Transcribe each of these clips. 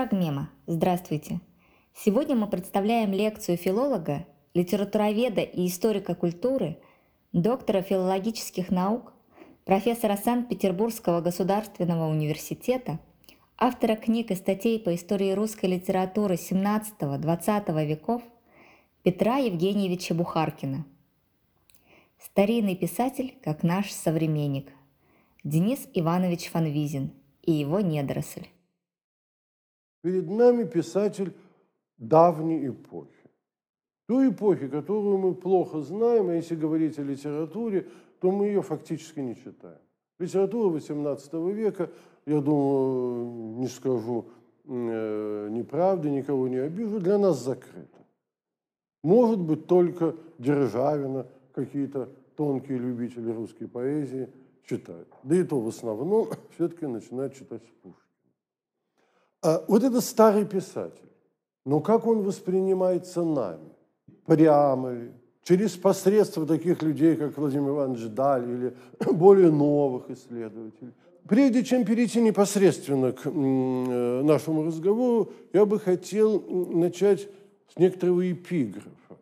Фрагмема. Здравствуйте. Сегодня мы представляем лекцию филолога, литературоведа и историка культуры, доктора филологических наук, профессора Санкт-Петербургского государственного университета, автора книг и статей по истории русской литературы XVII-XX веков Петра Евгеньевича Бухаркина. Старинный писатель, как наш современник. Денис Иванович Фанвизин и его недоросль. Перед нами писатель давней эпохи. Той эпохи, которую мы плохо знаем, а если говорить о литературе, то мы ее фактически не читаем. Литература XVIII века, я думаю, не скажу э, неправды, никого не обижу, для нас закрыта. Может быть, только Державина, какие-то тонкие любители русской поэзии читают. Да и то в основном все-таки начинают читать Пушкина. А вот это старый писатель. Но как он воспринимается нами? Прямо ли? Через посредство таких людей, как Владимир Иванович Даль или более новых исследователей. Прежде чем перейти непосредственно к э, нашему разговору, я бы хотел начать с некоторого эпиграфа,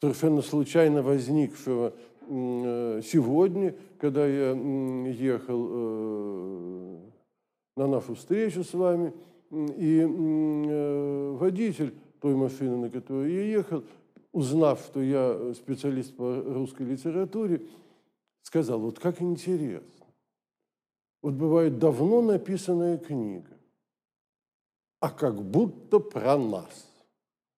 совершенно случайно возникшего э, сегодня, когда я ехал э, на нашу встречу с вами – и э, водитель той машины, на которой я ехал, узнав, что я специалист по русской литературе, сказал, вот как интересно. Вот бывает давно написанная книга, а как будто про нас.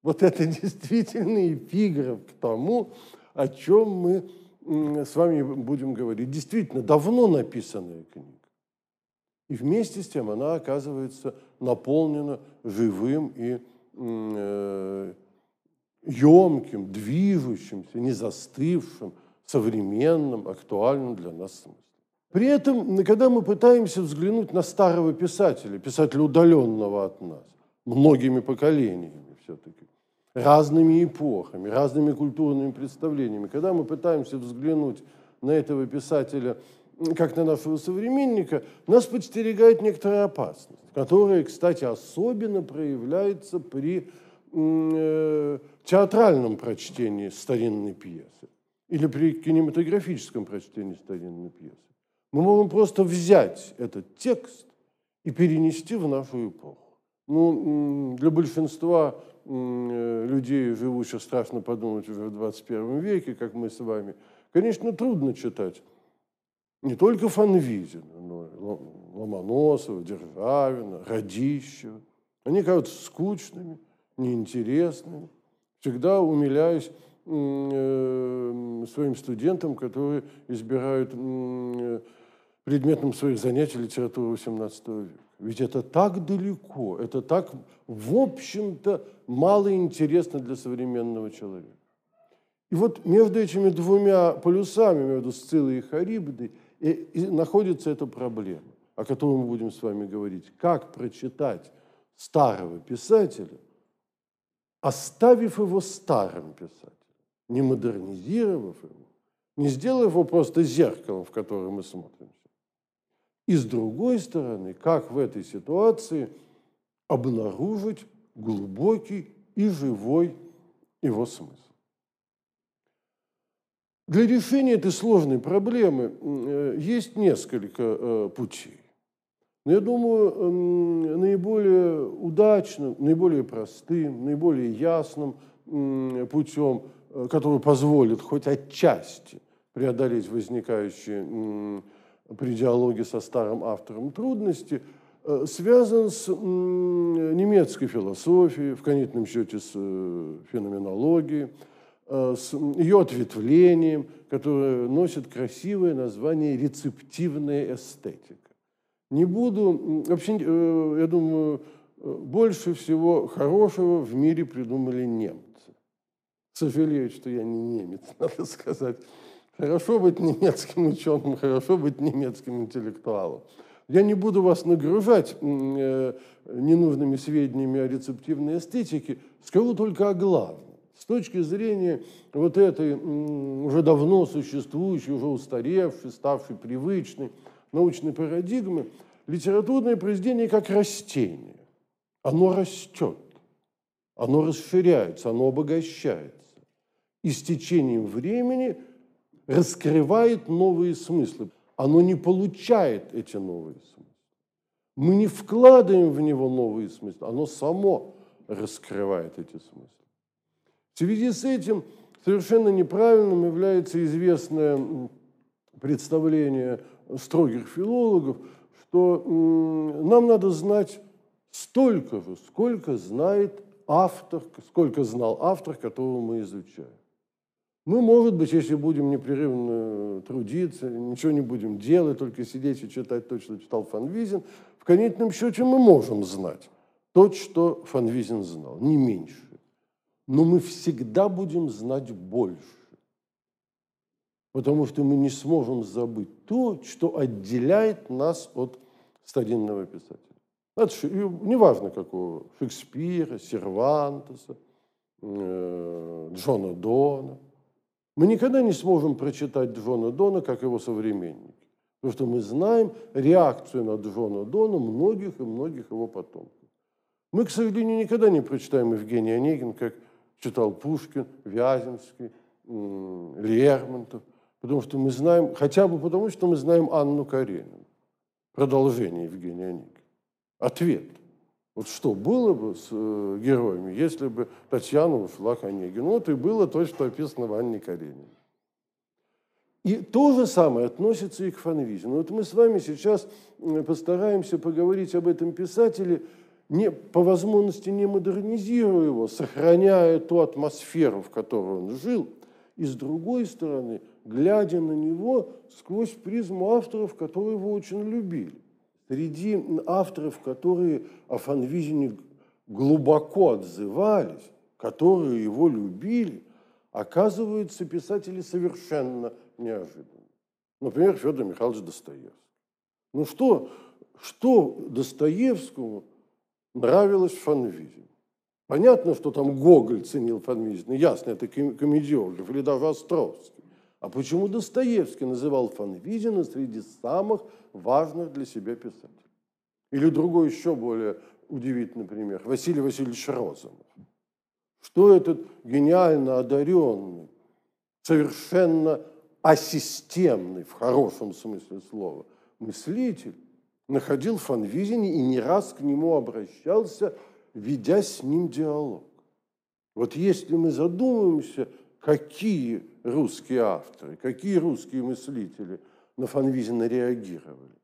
Вот это действительно эпиграф к тому, о чем мы с вами будем говорить. Действительно, давно написанная книга. И вместе с тем она оказывается наполнена живым и э, емким, движущимся, не застывшим, современным, актуальным для нас смыслом. При этом, когда мы пытаемся взглянуть на старого писателя, писателя удаленного от нас, многими поколениями все-таки, разными эпохами, разными культурными представлениями, когда мы пытаемся взглянуть на этого писателя как на нашего современника, нас подстерегает некоторая опасность, которая, кстати, особенно проявляется при э, театральном прочтении старинной пьесы или при кинематографическом прочтении старинной пьесы. Мы можем просто взять этот текст и перенести в нашу эпоху. Ну, для большинства э, людей, живущих, страшно подумать, уже в 21 веке, как мы с вами, конечно, трудно читать не только Фанвизина, но и Ломоносова, Державина, Радищева. Они кажутся скучными, неинтересными. Всегда умиляюсь э, своим студентам, которые избирают э, предметом своих занятий литературу XVIII века. Ведь это так далеко, это так, в общем-то, мало интересно для современного человека. И вот между этими двумя полюсами, между Сциллой и Харибдой, и, и находится эта проблема, о которой мы будем с вами говорить. Как прочитать старого писателя, оставив его старым писателем, не модернизировав его, не сделав его просто зеркалом, в которое мы смотримся. И с другой стороны, как в этой ситуации обнаружить глубокий и живой его смысл. Для решения этой сложной проблемы э, есть несколько э, путей. Но я думаю, наиболее удачным, наиболее простым, наиболее ясным путем, э, который позволит хоть отчасти преодолеть возникающие при диалоге со старым автором трудности, связан с немецкой философией, в конечном счете с феноменологией, с ее ответвлением, которое носит красивое название «рецептивная эстетика». Не буду, вообще, э, я думаю, э, больше всего хорошего в мире придумали немцы. Сожалею, что я не немец, надо сказать. Хорошо быть немецким ученым, хорошо быть немецким интеллектуалом. Я не буду вас нагружать ненужными сведениями о рецептивной эстетике, скажу только о главном. С точки зрения вот этой уже давно существующей, уже устаревшей, ставшей привычной научной парадигмы, литературное произведение как растение. оно растет, оно расширяется, оно обогащается. И с течением времени раскрывает новые смыслы. Оно не получает эти новые смыслы. Мы не вкладываем в него новые смыслы, оно само раскрывает эти смыслы. В связи с этим совершенно неправильным является известное представление строгих филологов, что нам надо знать столько же, сколько знает автор, сколько знал автор, которого мы изучаем. Мы, может быть, если будем непрерывно трудиться, ничего не будем делать, только сидеть и читать то, что читал Фанвизин, в конечном счете мы можем знать то, что Фанвизин знал, не меньше. Но мы всегда будем знать больше, потому что мы не сможем забыть то, что отделяет нас от старинного писателя. Это неважно какого, Шекспира, Сервантеса, э, Джона Дона – мы никогда не сможем прочитать Джона Дона, как его современники, потому что мы знаем реакцию на Джона Дона многих и многих его потомков. Мы, к сожалению, никогда не прочитаем Евгения Онегин, как читал Пушкин, Вяземский, Лермонтов, потому что мы знаем, хотя бы потому, что мы знаем Анну Каренину, продолжение Евгения Онегина. Ответ – вот что было бы с э, героями, если бы Татьяна ушла к Онегину? Вот и было то, что описано в Анне Каренине. И то же самое относится и к Фанвизину. Вот мы с вами сейчас постараемся поговорить об этом писателе, не, по возможности не модернизируя его, сохраняя ту атмосферу, в которой он жил, и с другой стороны, глядя на него сквозь призму авторов, которые его очень любили. Среди авторов, которые о Фанвизине глубоко отзывались, которые его любили, оказываются писатели совершенно неожиданные. Например, Федор Михайлович Достоевский. Ну что, что Достоевскому нравилось в Фанвизине? Понятно, что там Гоголь ценил Фанвизина, ясно, это комедиограф, или даже Островский. А почему Достоевский называл Фанвизина среди самых важных для себя писателей? Или другой еще более удивительный пример – Василий Васильевич Розанов. Что этот гениально одаренный, совершенно асистемный, в хорошем смысле слова, мыслитель находил в Фанвизине и не раз к нему обращался, ведя с ним диалог. Вот если мы задумаемся, какие русские авторы, какие русские мыслители на Фанвизина реагировали,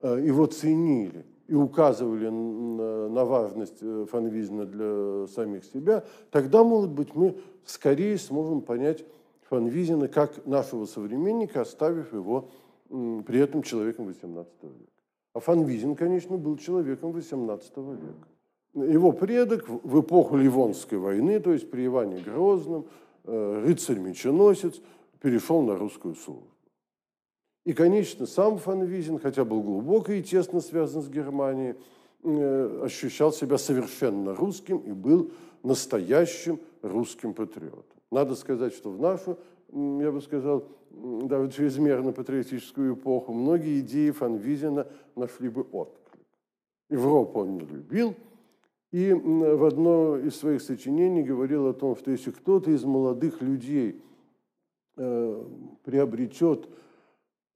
э, его ценили и указывали на важность э, Фанвизина для самих себя, тогда, может быть, мы скорее сможем понять Фанвизина как нашего современника, оставив его при этом человеком XVIII века. А Фанвизин, конечно, был человеком XVIII века. Его предок в эпоху Ливонской войны, то есть при Иване Грозном, Э, рыцарь-меченосец, перешел на русскую службу. И, конечно, сам Фанвизин, хотя был глубоко и тесно связан с Германией, э, ощущал себя совершенно русским и был настоящим русским патриотом. Надо сказать, что в нашу, я бы сказал, даже чрезмерно патриотическую эпоху многие идеи Фанвизина нашли бы отклик. Европу он не любил – и в одно из своих сочинений говорил о том, что если кто-то из молодых людей э, приобретет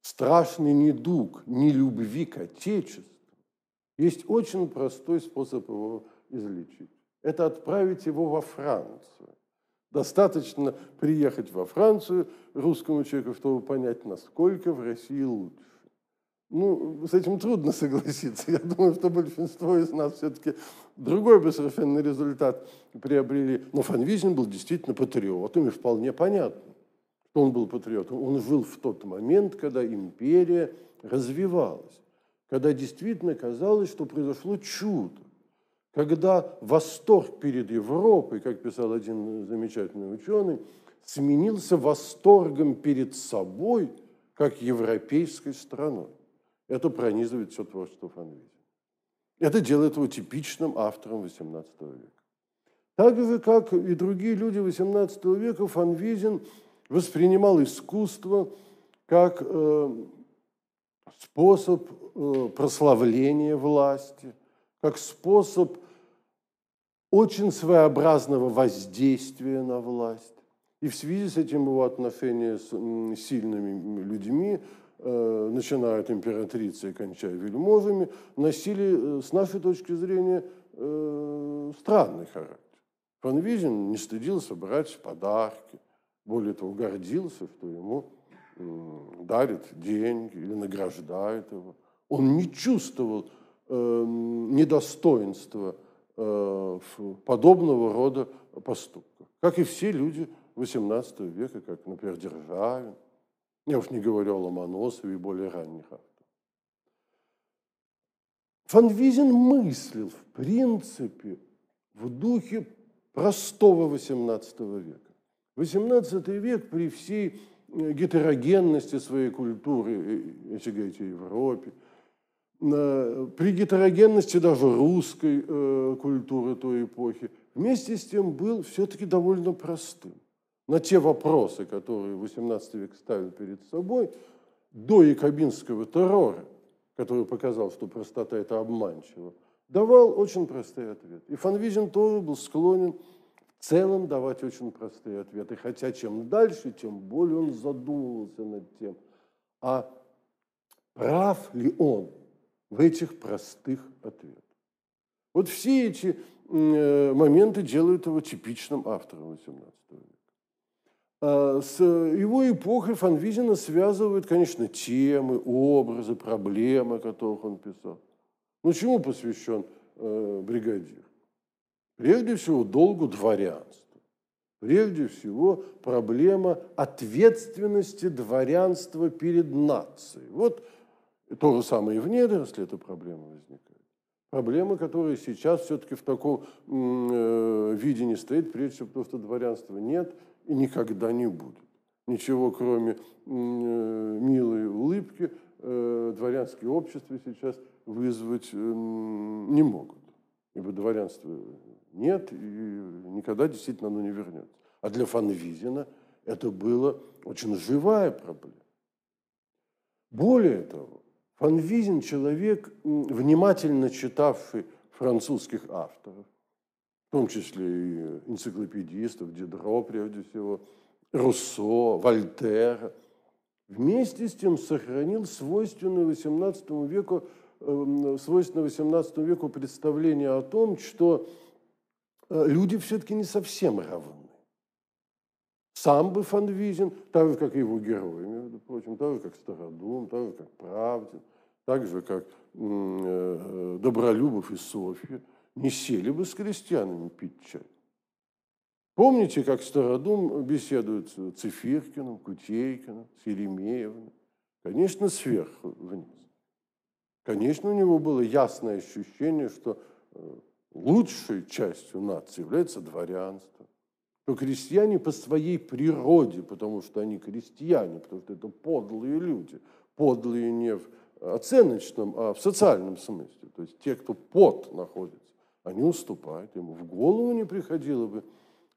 страшный недуг нелюбви к Отечеству, есть очень простой способ его излечить. Это отправить его во Францию. Достаточно приехать во Францию русскому человеку, чтобы понять, насколько в России лучше. Ну, с этим трудно согласиться. Я думаю, что большинство из нас все-таки другой бы совершенно результат приобрели. Но Фанвизин был действительно патриотом, и вполне понятно, что он был патриотом. Он жил в тот момент, когда империя развивалась, когда действительно казалось, что произошло чудо, когда восторг перед Европой, как писал один замечательный ученый, сменился восторгом перед собой, как европейской страной. Это пронизывает все творчество Фанвизина. Это делает его типичным автором XVIII века. Так же, как и другие люди XVIII века, Фанвизин воспринимал искусство как э, способ э, прославления власти, как способ очень своеобразного воздействия на власть. И в связи с этим его отношения с сильными людьми, э, начиная от императрицы и кончая вельможами, носили, э, с нашей точки зрения, э, странный характер. Фан Визин не стыдился брать подарки, более того, гордился, что ему дарят деньги или награждают его. Он не чувствовал недостоинства подобного рода поступках, как и все люди XVIII века, как, например, Державин. Я уж не говорю о Ломоносове и более ранних авторах. Фан Визин мыслил, в принципе, в духе простого XVIII века. XVIII век при всей э, гетерогенности своей культуры, э, если говорить о Европе, при гетерогенности даже русской э, культуры той эпохи, вместе с тем был все-таки довольно простым. На те вопросы, которые XVIII век ставил перед собой, до якобинского террора, который показал, что простота – это обманчиво, давал очень простые ответы. И Фанвизин тоже был склонен в целом давать очень простые ответы. Хотя чем дальше, тем более он задумывался над тем, а прав ли он в этих простых ответах. Вот все эти э, моменты делают его типичным автором XVIII века. А с его эпохой Фанвизина связывают, конечно, темы, образы, проблемы, о которых он писал. Ну, чему посвящен э, бригадир? Прежде всего, долгу дворянства. Прежде всего, проблема ответственности дворянства перед нацией. Вот то же самое и в недоросле эта проблема возникает. Проблема, которая сейчас все-таки в таком э, виде не стоит, прежде всего, потому что дворянства нет и никогда не будет. Ничего, кроме э, милой улыбки, э, дворянские общества сейчас вызвать э, не могут. Ибо дворянства нет, и никогда действительно оно не вернется. А для Фанвизина это была очень живая проблема. Более того, Фанвизин – человек, внимательно читавший французских авторов, в том числе и энциклопедистов, Дидро, прежде всего, Руссо, Вольтера. Вместе с тем сохранил свойственное XVIII веку, э, свойственное XVIII веку представление о том, что Э, люди все-таки не совсем равны. Сам бы Фанвизин, так же, как и его герои, между прочим, так же, как Стародум, так же, как Правдин, так же, как э, Добролюбов и Софья, не сели бы с крестьянами пить чай. Помните, как Стародум беседует с Цифиркиным, Кутейкиным, с Еремеевым? Конечно, сверху вниз. Конечно, у него было ясное ощущение, что э, лучшей частью нации является дворянство, то крестьяне по своей природе, потому что они крестьяне, потому что это подлые люди, подлые не в оценочном, а в социальном смысле. То есть те, кто под находится, они уступают. Ему в голову не приходило бы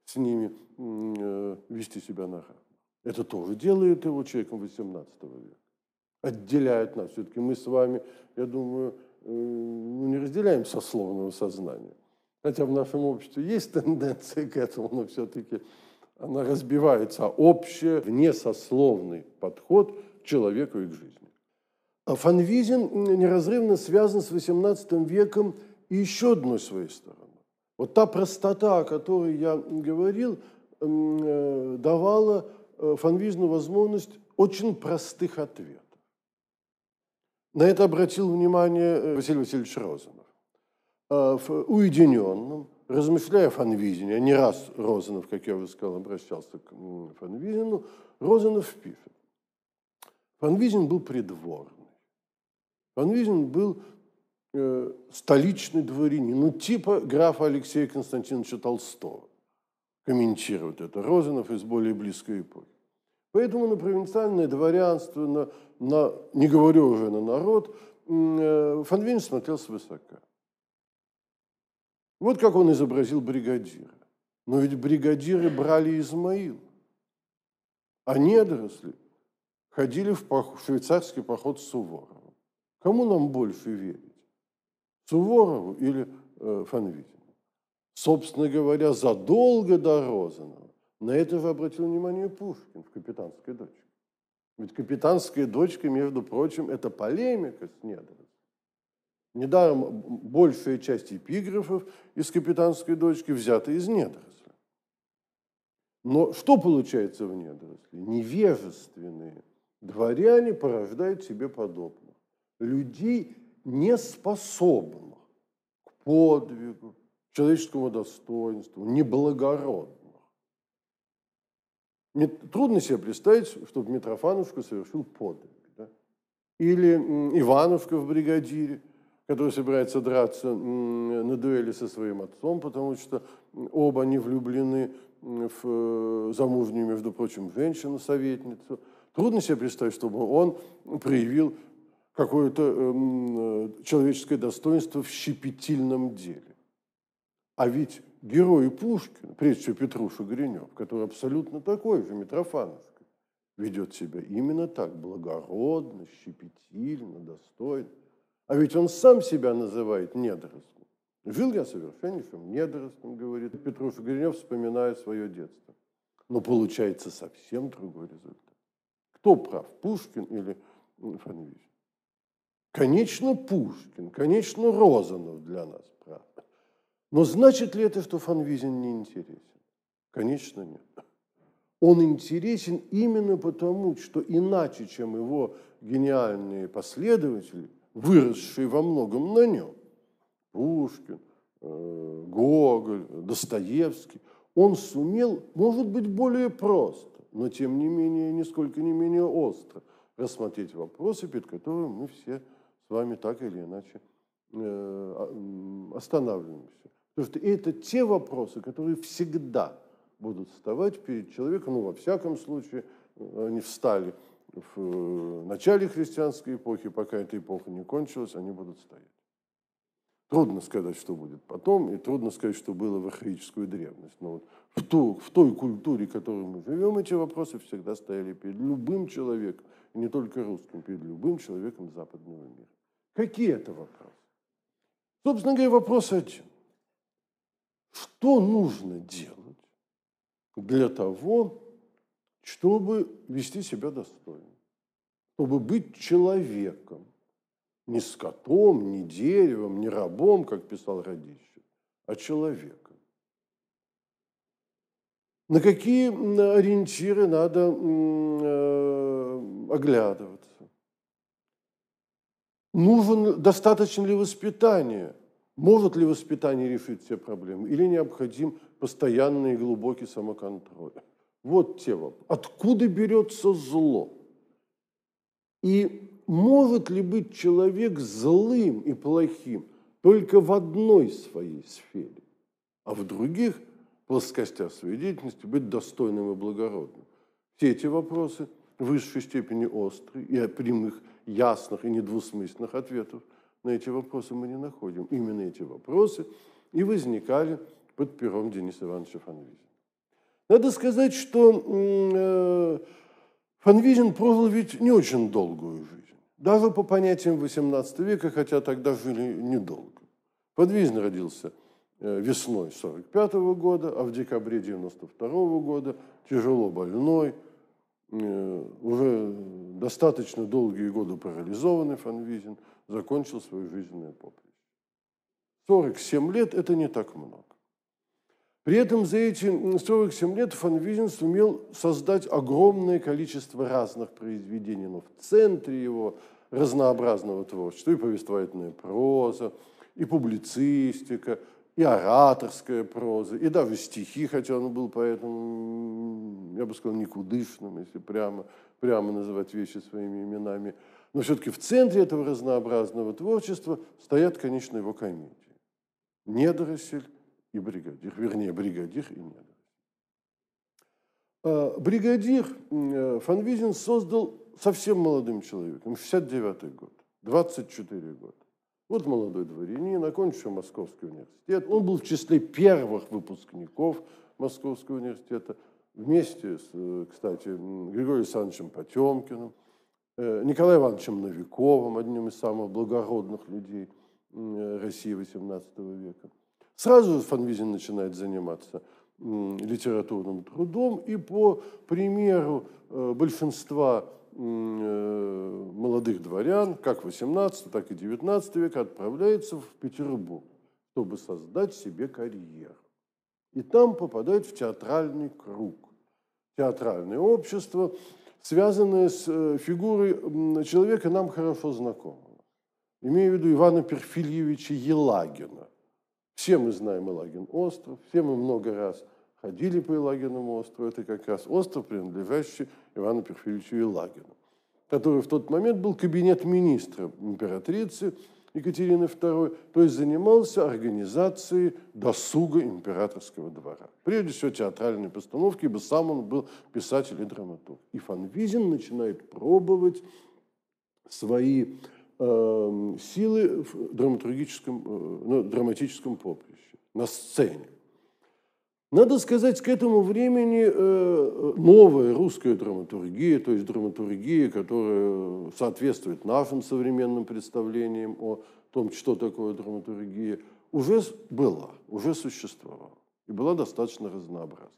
с ними э, вести себя на равных. Это тоже делает его человеком XVIII века. Отделяет нас. Все-таки мы с вами, я думаю, Э, ну, не разделяем сословного сознания. Хотя в нашем обществе есть тенденция к этому, но все-таки она разбивается, общее, внесословный подход к человеку и к жизни. А Фанвизин неразрывно связан с XVIII веком и еще одной своей стороной. Вот та простота, о которой я говорил, э, давала э, Фанвизину возможность очень простых ответов. На это обратил внимание э, Василий Васильевич Розанов. В уединенном, размышляя о Фанвизине, а не раз Розанов, как я уже сказал, обращался к Фанвизину, Розанов пишет. Фанвизин был придворный. Фанвизин был э, столичный дворянин, ну типа графа Алексея Константиновича Толстого. Комментирует это Розанов из более близкой эпохи. Поэтому на провинциальное дворянство, на, на, не говорю уже на народ, э, Фанвин смотрел свысока. Вот как он изобразил бригадира. Но ведь бригадиры брали Измаил, а недоросли ходили в, поход, в швейцарский поход с Суворовым. Кому нам больше верить? Суворову или э, Фанвизину? собственно говоря, задолго до Розанова. На это же обратил внимание Пушкин в «Капитанской дочке». Ведь «Капитанская дочка», между прочим, это полемика с недоросом. Недаром большая часть эпиграфов из «Капитанской дочки» взята из недоросля. Но что получается в недоросле? Невежественные дворяне порождают себе подобных. Людей неспособных к подвигу, человеческому достоинству, неблагородных. Трудно себе представить, чтобы Митрофановушка совершил подвиг. Да? Или Ивановка в бригадире, который собирается драться на дуэли со своим отцом, потому что оба они влюблены в э, замужнюю, между прочим, женщину-советницу. Трудно себе представить, чтобы он проявил какое-то эм, э, человеческое достоинство в щепетильном деле. А ведь герой Пушкина, прежде всего Петруша Гринев, который абсолютно такой же, Митрофановский, ведет себя именно так, благородно, щепетильно, достойно. А ведь он сам себя называет недорослем. Жил я совершеннейшим недорослем, говорит Петруша Гринев, вспоминая свое детство. Но получается совсем другой результат. Кто прав, Пушкин или Фанвизин? Конечно, Пушкин, конечно, Розанов для нас прав. Но значит ли это, что Фанвизин не интересен? Конечно, нет. Он интересен именно потому, что иначе, чем его гениальные последователи, выросшие во многом на нем, Пушкин, э, Гоголь, Достоевский, он сумел, может быть, более просто, но тем не менее, нисколько не менее остро рассмотреть вопросы, перед которыми мы все с вами так или иначе э, останавливаемся. Потому что это те вопросы, которые всегда будут вставать перед человеком, ну, во всяком случае, они встали в э, начале христианской эпохи, пока эта эпоха не кончилась, они будут стоять. Трудно сказать, что будет потом, и трудно сказать, что было в архаическую древность. Но вот в, ту, в той культуре, в которой мы живем, эти вопросы всегда стояли перед любым человеком, и не только русским, перед любым человеком западного мира. Какие это вопросы? Собственно говоря, вопрос один. Что нужно делать для того, чтобы вести себя достойно, чтобы быть человеком, не скотом, не деревом, не рабом, как писал Радищев, а человеком. На какие ориентиры надо э, оглядываться? Нужен, достаточно ли воспитания – может ли воспитание решить все проблемы или необходим постоянный и глубокий самоконтроль? Вот те вопросы. Откуда берется зло? И может ли быть человек злым и плохим только в одной своей сфере, а в других плоскостях своей деятельности быть достойным и благородным? Все эти вопросы в высшей степени острые и прямых, ясных и недвусмысленных ответов – на эти вопросы мы не находим. Именно эти вопросы и возникали под пером Дениса Ивановича Фанвизина. Надо сказать, что э, Фанвизин прожил ведь не очень долгую жизнь. Даже по понятиям XVIII века, хотя тогда жили недолго. Фанвизин родился э, весной 45 года, а в декабре 92 года тяжело больной, э, уже достаточно долгие годы парализованный Фанвизин – закончил свою жизненную поприще. 47 лет – это не так много. При этом за эти 47 лет Фанвизин сумел создать огромное количество разных произведений, но в центре его разнообразного творчества и повествовательная проза, и публицистика, и ораторская проза, и даже стихи, хотя он был поэтому, я бы сказал, никудышным, если прямо, прямо называть вещи своими именами – но все-таки в центре этого разнообразного творчества стоят, конечно, его комедии. Недоросль и бригадир, вернее, бригадир и недоросль. А, бригадир э, Фанвизин создал совсем молодым человеком, 69 год, 24 года. Вот молодой дворянин, окончил Московский университет. Он был в числе первых выпускников Московского университета вместе с, э, кстати, Григорием Александровичем Потемкиным – Э, Николаем Ивановичем Новиковым, одним из самых благородных людей России XVIII века. Сразу Фанвизин начинает заниматься литературным трудом, и по примеру э, большинства э, молодых дворян, как 18, так и 19 века, отправляется в Петербург, чтобы создать себе карьеру. И там попадает в театральный круг. Театральное общество, связанное с э, фигурой человека, нам хорошо знакомого. Имею в виду Ивана Перфильевича Елагина – все мы знаем Елагин остров, все мы много раз ходили по Елагиному острову. Это как раз остров, принадлежащий Ивану Перфильевичу Елагину, который в тот момент был кабинет министра императрицы Екатерины II, то есть занимался организацией досуга императорского двора. Прежде всего театральной постановки, ибо сам он был писатель и драматург. И Фанвизин начинает пробовать свои э, силы в драматургическом, ну, драматическом поприще, на сцене. Надо сказать, к этому времени э, новая русская драматургия, то есть драматургия, которая соответствует нашим современным представлениям о том, что такое драматургия, уже была, уже существовала и была достаточно разнообразна.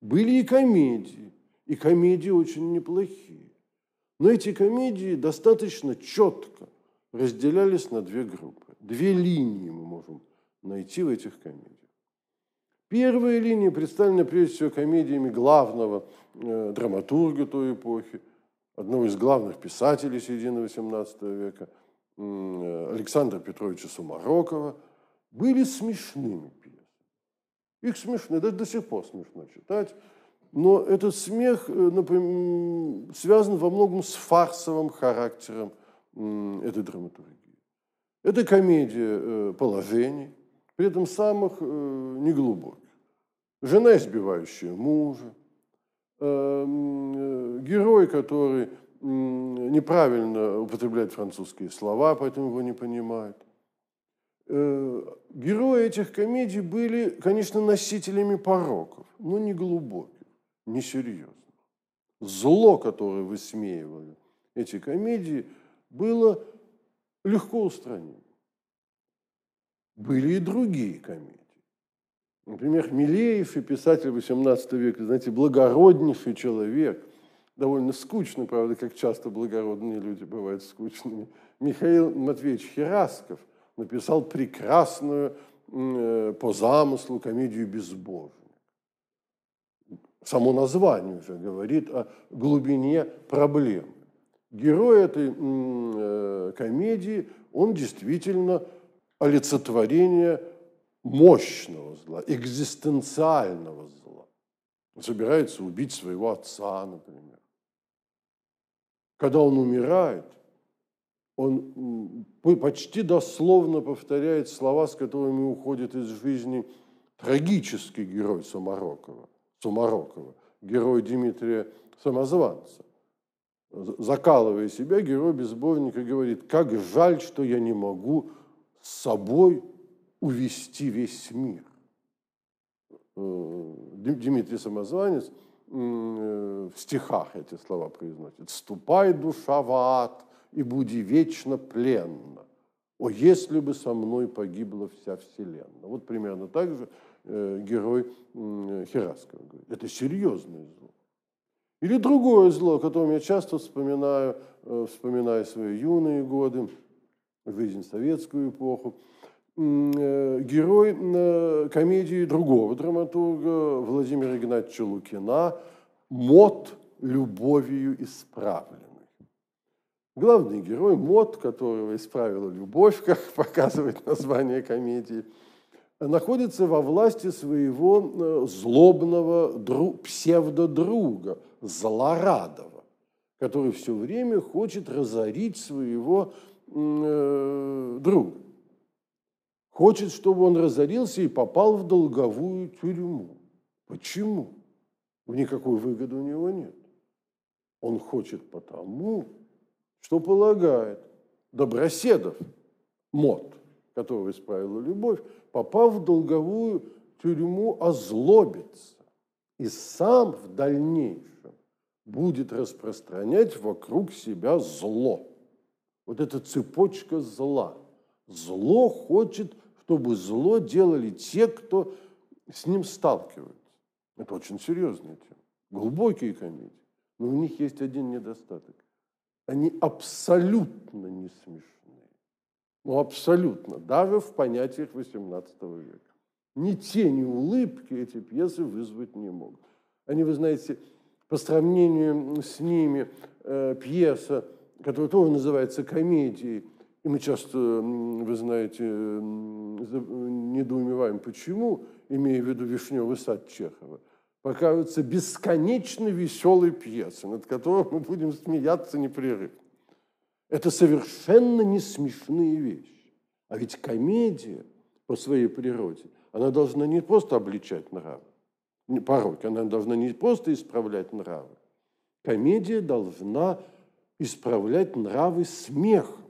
Были и комедии, и комедии очень неплохие. Но эти комедии достаточно четко разделялись на две группы. Две линии мы можем найти в этих комедиях. Первая линия представлена прежде всего комедиями главного э, драматурга той эпохи, одного из главных писателей середины XVIII века, э, Александра Петровича Сумарокова, были смешными пьесами. Их смешно, даже до сих пор смешно читать. Но этот смех э, связан во многом с фарсовым характером этой драматургии. Это комедия э, положений, при этом самых э, неглубоких. Жена, избивающая мужа, герой, который неправильно употребляет французские слова, поэтому его не понимают. Герои этих комедий были, конечно, носителями пороков, но не глубоких несерьезно. Зло, которое высмеивали эти комедии, было легко устранимо. Были и другие комедии. Например, Милеев и писатель XVIII века, знаете, благороднейший человек, довольно скучный, правда, как часто благородные люди бывают скучными. Михаил Матвеевич Херасков написал прекрасную э, по замыслу комедию «Безбожие» само название уже говорит о глубине проблемы. Герой этой э, комедии, он действительно олицетворение мощного зла, экзистенциального зла. Он собирается убить своего отца, например. Когда он умирает, он почти дословно повторяет слова, с которыми уходит из жизни трагический герой Самарокова. Сумарокова, герой Дмитрия Самозванца. Закалывая себя, герой безбожника говорит, как жаль, что я не могу с собой увести весь мир. Э, Дмитрий Самозванец э, в стихах эти слова произносит. «Ступай, душа, в ад, и буди вечно пленна. О, если бы со мной погибла вся вселенная». Вот примерно так же герой Хераскова. Это серьезное зло. Или другое зло, о котором я часто вспоминаю, э, вспоминая свои юные годы, жизнь советскую эпоху. Э, герой комедии другого драматурга Владимира Игнатьевича Лукина «Мод любовью исправленный». Главный герой, мод, которого исправила любовь, как показывает название комедии – находится во власти своего э, злобного друг, псевдодруга, Злорадова, который все время хочет разорить своего э, друга. Хочет, чтобы он разорился и попал в долговую тюрьму. Почему? Никакой выгоды у него нет. Он хочет потому, что полагает Доброседов, мод, которого исправила любовь, попав в долговую тюрьму, озлобится и сам в дальнейшем будет распространять вокруг себя зло. Вот эта цепочка зла. Зло хочет чтобы зло делали те, кто с ним сталкиваются. Это очень серьезная тема. Глубокие комедии. Но у них есть один недостаток. Они абсолютно не смешные. Ну, абсолютно. Даже в понятиях XVIII века. Ни тени улыбки эти пьесы вызвать не могут. Они, вы знаете, по сравнению с ними э, пьеса, которая тоже называется комедией, и мы часто, вы знаете, недоумеваем, почему, имея в виду «Вишневый сад» Чехова, покажутся бесконечно веселой пьесой, над которой мы будем смеяться непрерывно. Это совершенно не смешные вещи. А ведь комедия по своей природе, она должна не просто обличать нравы, пороки, она должна не просто исправлять нравы. Комедия должна исправлять нравы смехом.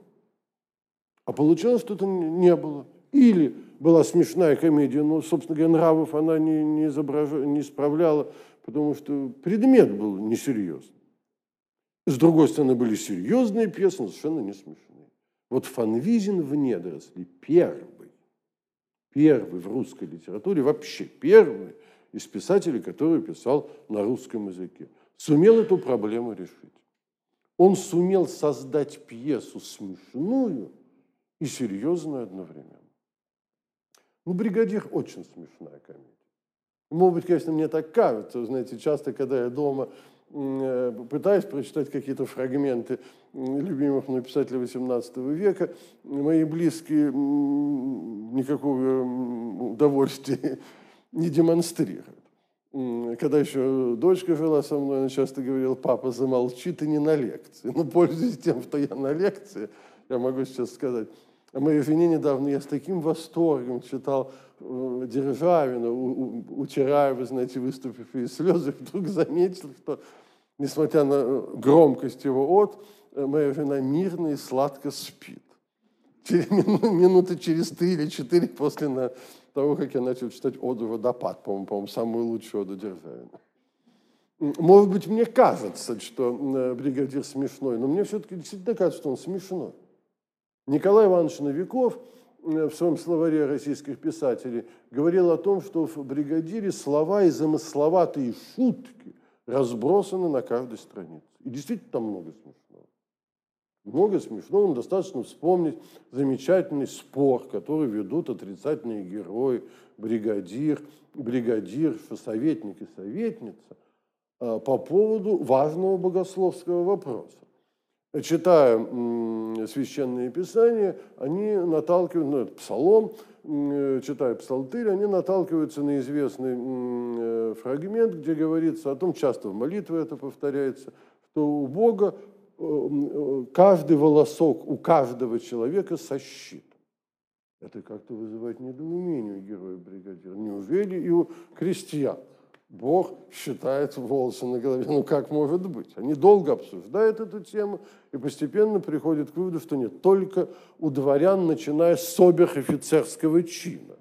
А получалось, что это не было. Или была смешная комедия, но, собственно говоря, нравов она не, не, не исправляла, потому что предмет был несерьезный. С другой стороны, были серьезные пьесы, но совершенно не смешные. Вот Фанвизин в «Недоросли» первый, первый в русской литературе, вообще первый из писателей, который писал на русском языке, сумел эту проблему решить. Он сумел создать пьесу смешную – и серьезную одновременно. Ну, «Бригадир» очень смешная комедия. Может быть, конечно, мне так кажется. Знаете, часто, когда я дома э, пытаюсь прочитать какие-то фрагменты любимых мной писателей XVIII века, мои близкие никакого удовольствия не демонстрируют. Когда еще дочка жила со мной, она часто говорила, папа, замолчи, ты не на лекции. Но пользуясь тем, что я на лекции, я могу сейчас сказать, о моей жене недавно я с таким восторгом читал э, Державина, утирая, вы знаете, выступившие слезы, вдруг заметил, что, несмотря на э, громкость его от, э, моя жена мирно и сладко спит. Минуты через три или четыре после того, как я начал читать «Оду водопад», по-моему, по самую лучшую оду Державина. Может быть, мне кажется, что бригадир смешной, но мне все-таки действительно кажется, что он смешной. Николай Иванович Новиков э, в своем словаре российских писателей говорил о том, что в «Бригадире» слова и замысловатые шутки разбросаны на каждой странице. И действительно там много смешного. Много смешного. Достаточно вспомнить замечательный спор, который ведут отрицательные герои, бригадир, бригадир, советник и советница э, по поводу важного богословского вопроса читая священные писания, они наталкиваются, ну, псалом, э, читая псалтырь, они наталкиваются на известный э, фрагмент, где говорится о том, часто в молитве это повторяется, что у Бога э, каждый волосок у каждого человека сосчитан. Это как-то вызывает недоумение у героя бригадира. Неужели и у крестьян? Бог считает волосы на голове. Ну как может быть? Они долго обсуждают эту тему и постепенно приходят к выводу, что нет, только у дворян, начиная с обер-офицерского чина.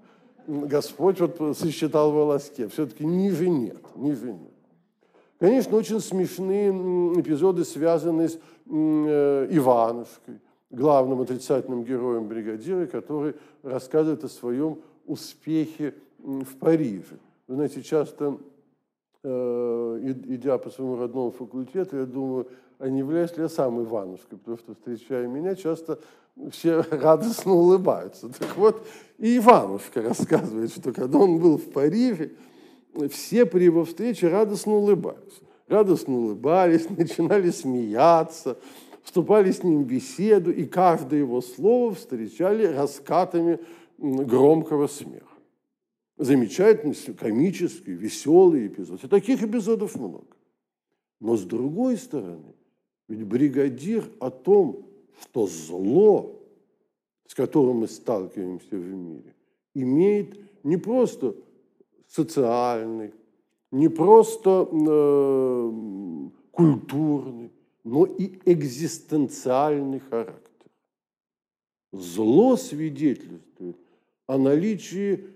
Господь вот сосчитал волоске. Все-таки ниже нет, ниже нет. Конечно, очень смешные эпизоды, связанные с э, Иванушкой, главным отрицательным героем бригадира, который рассказывает о своем успехе в Париже. Вы знаете, часто идя по своему родному факультету, я думаю, а не являюсь ли я сам Иванушкой, потому что, встречая меня, часто все радостно улыбаются. Так вот, и Иванушка рассказывает, что когда он был в Париже, все при его встрече радостно улыбались. Радостно улыбались, начинали смеяться, вступали с ним в беседу, и каждое его слово встречали раскатами громкого смеха замечательный, комический, веселый эпизод. И таких эпизодов много. Но с другой стороны, ведь бригадир о том, что зло, с которым мы сталкиваемся в мире, имеет не просто социальный, не просто э, культурный, но и экзистенциальный характер. Зло свидетельствует о наличии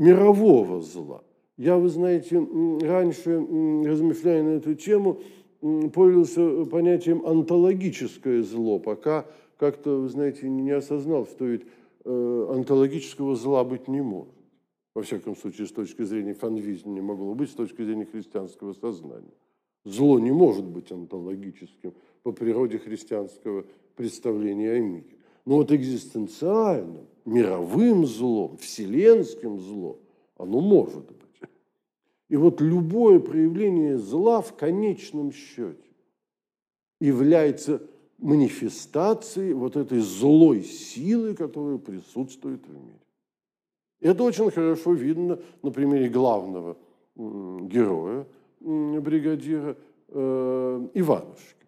мирового зла. Я, вы знаете, раньше, размышляя на эту тему, пользовался понятием онтологическое зло, пока как-то, вы знаете, не осознал, что ведь э, онтологического зла быть не может. Во всяком случае, с точки зрения фанвизма не могло быть, с точки зрения христианского сознания. Зло не может быть онтологическим по природе христианского представления о мире. Но вот экзистенциальным, мировым злом, вселенским злом, оно может быть. И вот любое проявление зла в конечном счете является манифестацией вот этой злой силы, которая присутствует в мире. Это очень хорошо видно на примере главного героя, бригадира э, Иванушки.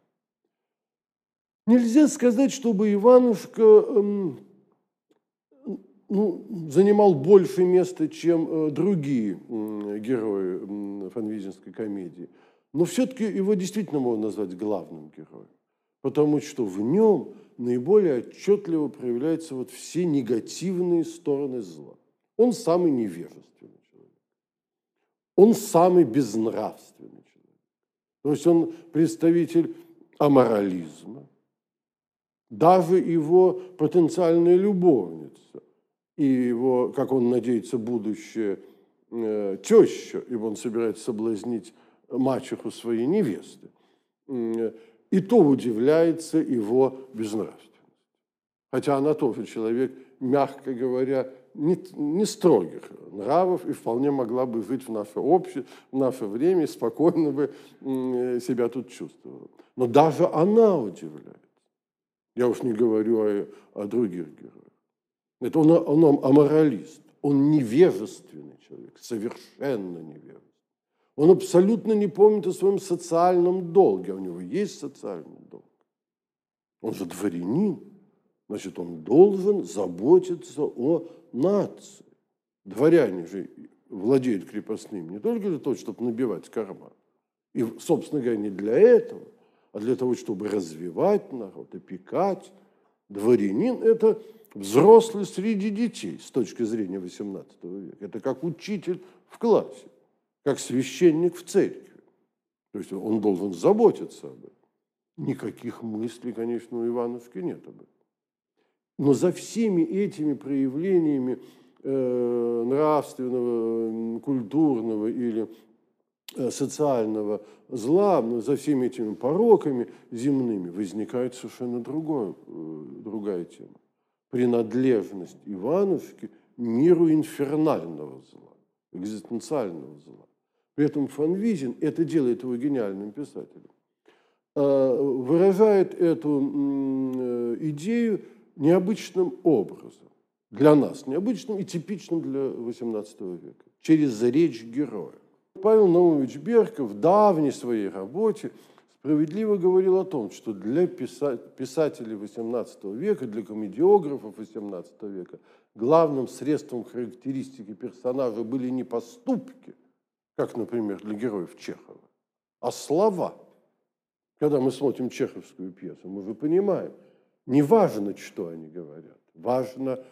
Нельзя сказать, чтобы Иванушка эм, ну, занимал больше места, чем э, другие герои фанвизинской комедии. Но все-таки его действительно можно назвать главным героем, потому что в нем наиболее отчетливо проявляются вот все негативные стороны зла. Он самый невежественный человек. Он самый безнравственный человек. То есть он представитель аморализма. Даже его потенциальная любовница и его, как он надеется, будущее э, теща, ибо он собирается соблазнить мачеху своей невесты, э, и то удивляется его безнравственности. Хотя она тоже человек, мягко говоря, не, не строгих нравов и вполне могла бы жить в наше общество, в наше время и спокойно бы э, себя тут чувствовала. Но даже она удивляется. Я уж не говорю о, о других героях. Это он, он аморалист, он невежественный человек, совершенно невежественный. Он абсолютно не помнит о своем социальном долге, а у него есть социальный долг. Он же дворянин, значит, он должен заботиться о нации. Дворяне же владеют крепостным не только для того, чтобы набивать карман, и, собственно говоря, не для этого, а для того, чтобы развивать народ, опекать. Дворянин – это взрослый среди детей с точки зрения XVIII века. Это как учитель в классе, как священник в церкви. То есть он должен заботиться об этом. Никаких мыслей, конечно, у Ивановски нет об этом. Но за всеми этими проявлениями э, нравственного, культурного или социального зла, за всеми этими пороками земными возникает совершенно другое, э, другая тема принадлежность Иванушки миру инфернального зла, экзистенциального зла. При этом Фанвизин, это делает его гениальным писателем, а, выражает эту э, идею необычным образом, для нас необычным и типичным для XVIII века, через речь героя. Павел Наумович Берков в давней своей работе справедливо говорил о том, что для писателей XVIII века, для комедиографов XVIII века главным средством характеристики персонажа были не поступки, как, например, для героев Чехова, а слова. Когда мы смотрим чеховскую пьесу, мы же понимаем, не важно, что они говорят, важно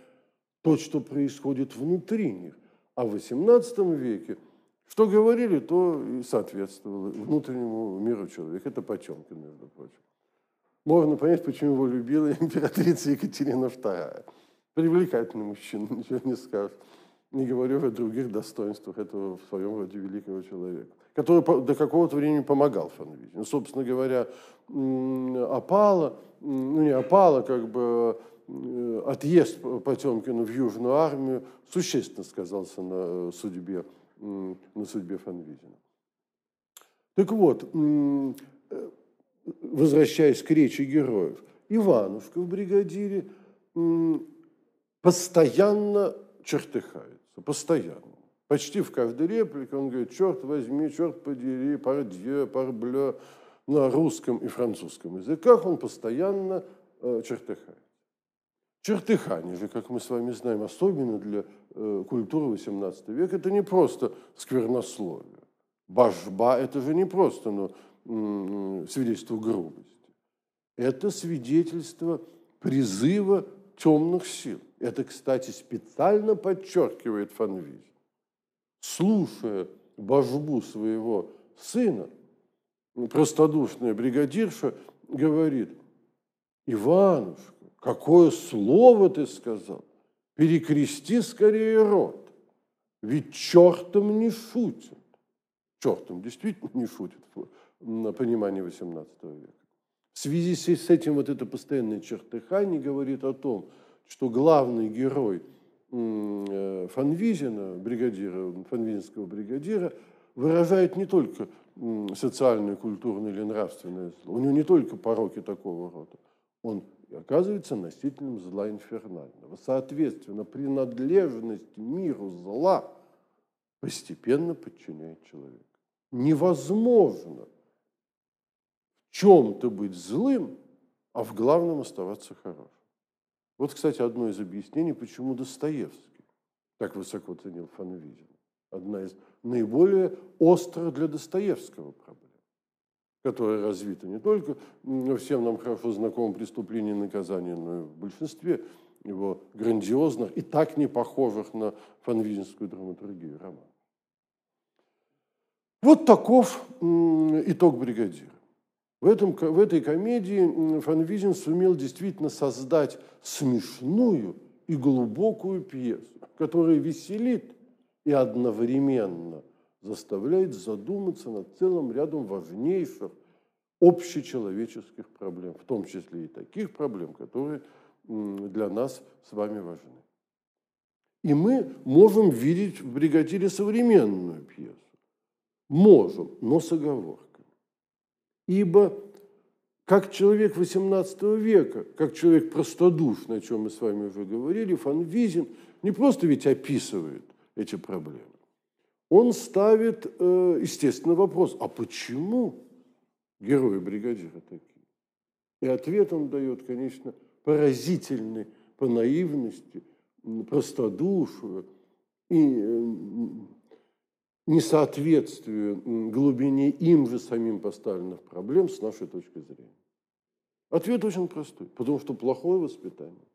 то, что происходит внутри них. А в XVIII веке – что говорили, то и соответствовало внутреннему миру человека. Это Потемкин, между прочим. Можно понять, почему его любила императрица Екатерина II. Привлекательный мужчина, ничего не скажешь. Не говорю о других достоинствах этого в своем роде великого человека, который до какого-то времени помогал Фанвизину. Ну, собственно говоря, опала, ну не опала, как бы э, отъезд Потемкина в Южную армию существенно сказался на э, судьбе на судьбе Фанвизина. Так вот, э, возвращаясь к речи героев, Иванушка в бригадире постоянно чертыхается, постоянно. Почти в каждой реплике он говорит, черт возьми, черт подери, пардье, парбле. На русском и французском языках он постоянно э, чертыхает. Чертыхание же, как мы с вами знаем, особенно для э, культуры XVIII века, это не просто сквернословие. Башба – это же не просто ну, свидетельство грубости. Это свидетельство призыва темных сил. Это, кстати, специально подчеркивает Фанвизин. Слушая божбу своего сына, простодушная бригадирша говорит, Иванушка, какое слово ты сказал? перекрести скорее рот, ведь чертом не шутит. Чертом действительно не шутит на понимании XVIII века. В связи с этим вот это постоянное чертыхание говорит о том, что главный герой э, Фанвизина, бригадира, фанвизинского бригадира, выражает не только социальное, культурное или нравственное зло, у него не только пороки такого рода, он оказывается носителем зла инфернального. Соответственно, принадлежность миру зла постепенно подчиняет человека. Невозможно в чем-то быть злым, а в главном оставаться хорошим. Вот, кстати, одно из объяснений, почему Достоевский так высоко ценил Фанвизина. Одна из наиболее острых для Достоевского проблем которая развита не только всем нам хорошо знакомом преступлении и наказании, но и в большинстве его грандиозных и так не похожих на фанвизинскую драматургию романов. Вот таков итог «Бригадира». В, этом, в этой комедии Фанвизин сумел действительно создать смешную и глубокую пьесу, которая веселит и одновременно заставляет задуматься над целым рядом важнейших общечеловеческих проблем, в том числе и таких проблем, которые для нас с вами важны. И мы можем видеть в бригадире современную пьесу. Можем, но с оговорками. Ибо как человек XVIII века, как человек простодушный, о чем мы с вами уже говорили, Фанвизин не просто ведь описывает эти проблемы, он ставит, э, естественно, вопрос, а почему герои бригадира такие? И ответ он дает, конечно, поразительный по наивности, простодушию и э, несоответствию глубине им же самим поставленных проблем с нашей точки зрения. Ответ очень простой, потому что плохое воспитание,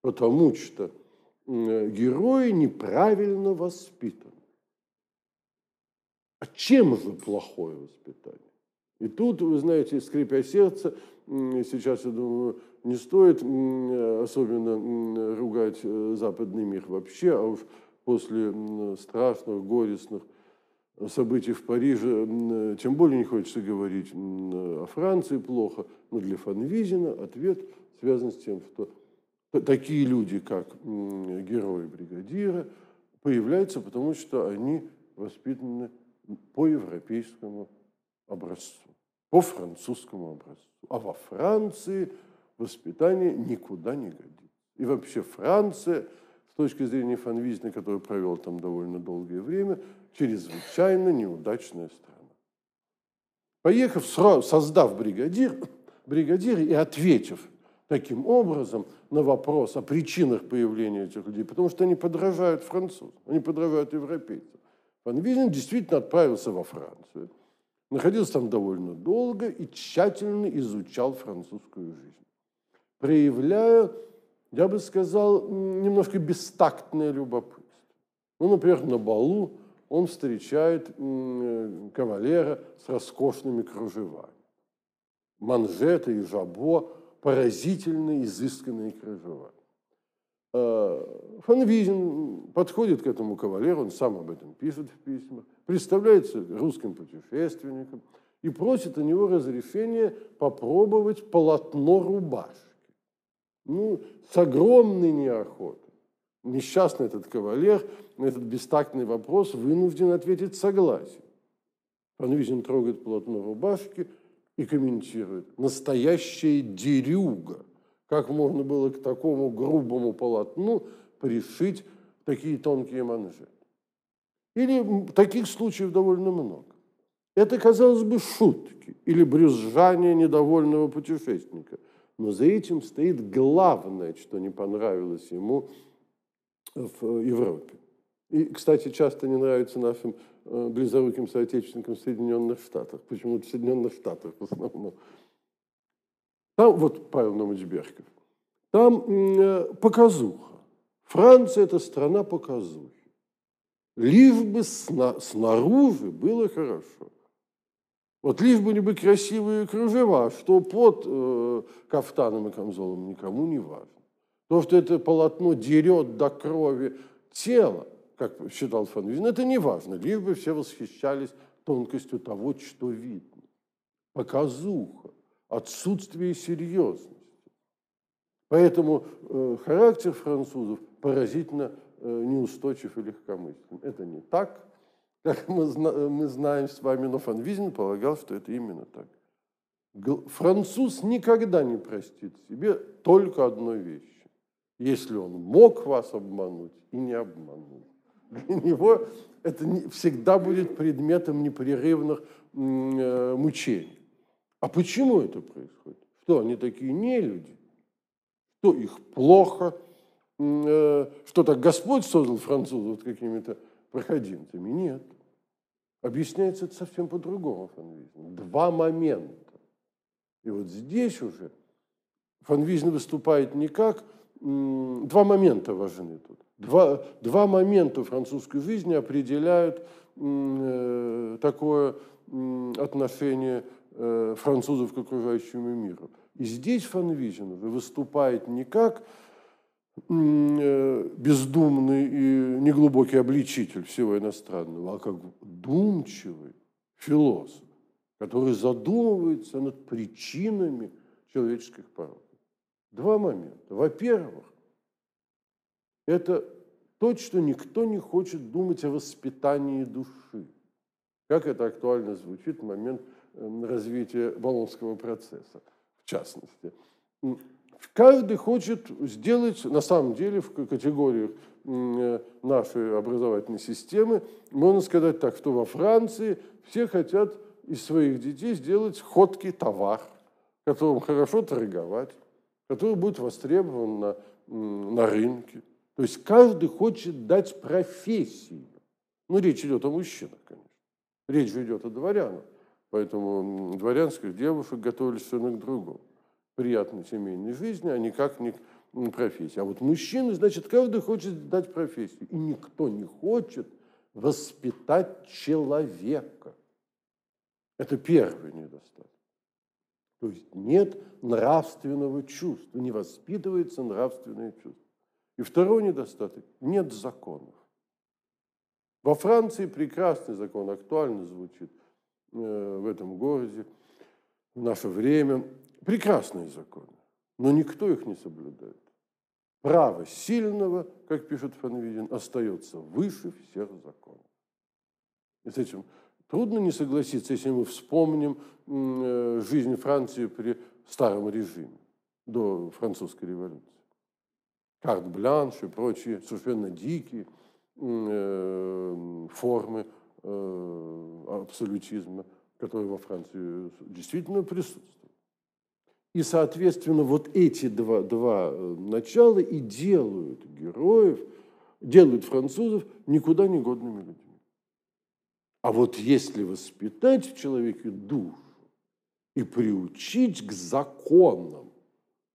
потому что герои неправильно воспитаны. А чем же плохое воспитание? И тут, вы знаете, скрипя сердце, сейчас, я думаю, не стоит особенно ругать э, западный мир вообще, а уж после страшных, горестных событий в Париже, тем более не хочется говорить о Франции плохо, но для Фанвизина ответ связан с тем, что такие люди, как герои бригадира, появляются, потому что они воспитаны по европейскому образцу, по французскому образцу. А во Франции воспитание никуда не годится. И вообще Франция, с точки зрения Фанвизина, который провел там довольно долгое время, чрезвычайно неудачная страна. Поехав, создав бригадир, бригадир и ответив таким образом на вопрос о причинах появления этих людей, потому что они подражают французам, они подражают европейцам. Ван Визин действительно отправился во Францию, находился там довольно долго и тщательно изучал французскую жизнь, проявляя, я бы сказал, немножко бестактное любопытство. Ну, например, на балу он встречает кавалера с роскошными кружевами. Манжеты и жабо – поразительно изысканные кружева. Фанвизин подходит к этому кавалеру, он сам об этом пишет в письмах, представляется русским путешественником и просит у него разрешения попробовать полотно рубашки. Ну, с огромной неохотой. Несчастный этот кавалер на этот бестактный вопрос вынужден ответить согласием. Фанвизин трогает полотно рубашки и комментирует. Настоящая дерюга – как можно было к такому грубому полотну пришить такие тонкие манжеты? Или таких случаев довольно много. Это, казалось бы, шутки или брюзжание недовольного путешественника. Но за этим стоит главное, что не понравилось ему в Европе. И, кстати, часто не нравится нашим э, близоруким соотечественникам в Соединенных Штатах. Почему-то в Соединенных Штатах в основном. Там, вот Павел Номович там э, показуха. Франция – это страна показухи. Лишь бы сна, снаружи было хорошо. Вот лишь бы не бы красивые кружева, что под э, кафтаном и камзолом никому не важно. То, что это полотно дерет до крови тело, как считал Фанвизин, это не важно, лишь бы все восхищались тонкостью того, что видно. Показуха, отсутствие серьезности. Поэтому э, характер французов поразительно э, неустойчив и легкомыслен. Это не так, как мы, мы знаем с вами, но Фан Визин полагал, что это именно так. Француз никогда не простит себе только одной вещи. Если он мог вас обмануть и не обманул. Для него это всегда будет предметом непрерывных э, мучений. А почему это происходит? Что, они такие не люди? Что, их плохо? Э, что так Господь создал французов какими-то проходимцами? Нет. Объясняется это совсем по-другому, Фанвизин. Два момента. И вот здесь уже Фанвизин выступает не как... Два момента важны тут. Два, два момента французской жизни определяют э, такое отношение французов к окружающему миру. И здесь Фанвизин уже выступает не как э, бездумный и неглубокий обличитель всего иностранного, а как думчивый философ, который задумывается над причинами человеческих пороков. Два момента. Во-первых, это то, что никто не хочет думать о воспитании души. Как это актуально звучит в момент развития Болонского процесса, в частности. Каждый хочет сделать, на самом деле, в категориях э, нашей образовательной системы, можно сказать так, что во Франции все хотят из своих детей сделать ходкий товар, которым хорошо торговать, который будет востребован на, на рынке. То есть каждый хочет дать профессию. Ну, речь идет о мужчинах, конечно. Речь идет о дворянах. Поэтому дворянских девушек готовили совершенно к другому. Приятной семейной жизни, а никак не к профессии. А вот мужчины, значит, каждый хочет дать профессию. И никто не хочет воспитать человека. Это первый недостаток. То есть нет нравственного чувства, не воспитывается нравственное чувство. И второй недостаток – нет законов. Во Франции прекрасный закон, актуально звучит в этом городе, в наше время. Прекрасные законы, но никто их не соблюдает. Право сильного, как пишет Фанвидин, остается выше всех законов. И с этим трудно не согласиться, если мы вспомним э, жизнь Франции при старом режиме, до французской революции карт-бланш и прочие совершенно дикие э, формы э, абсолютизма, которые во Франции действительно присутствуют. И, соответственно, вот эти два, два э, начала и делают героев, делают французов никуда не годными людьми. А вот если воспитать в человеке душу и приучить к законам,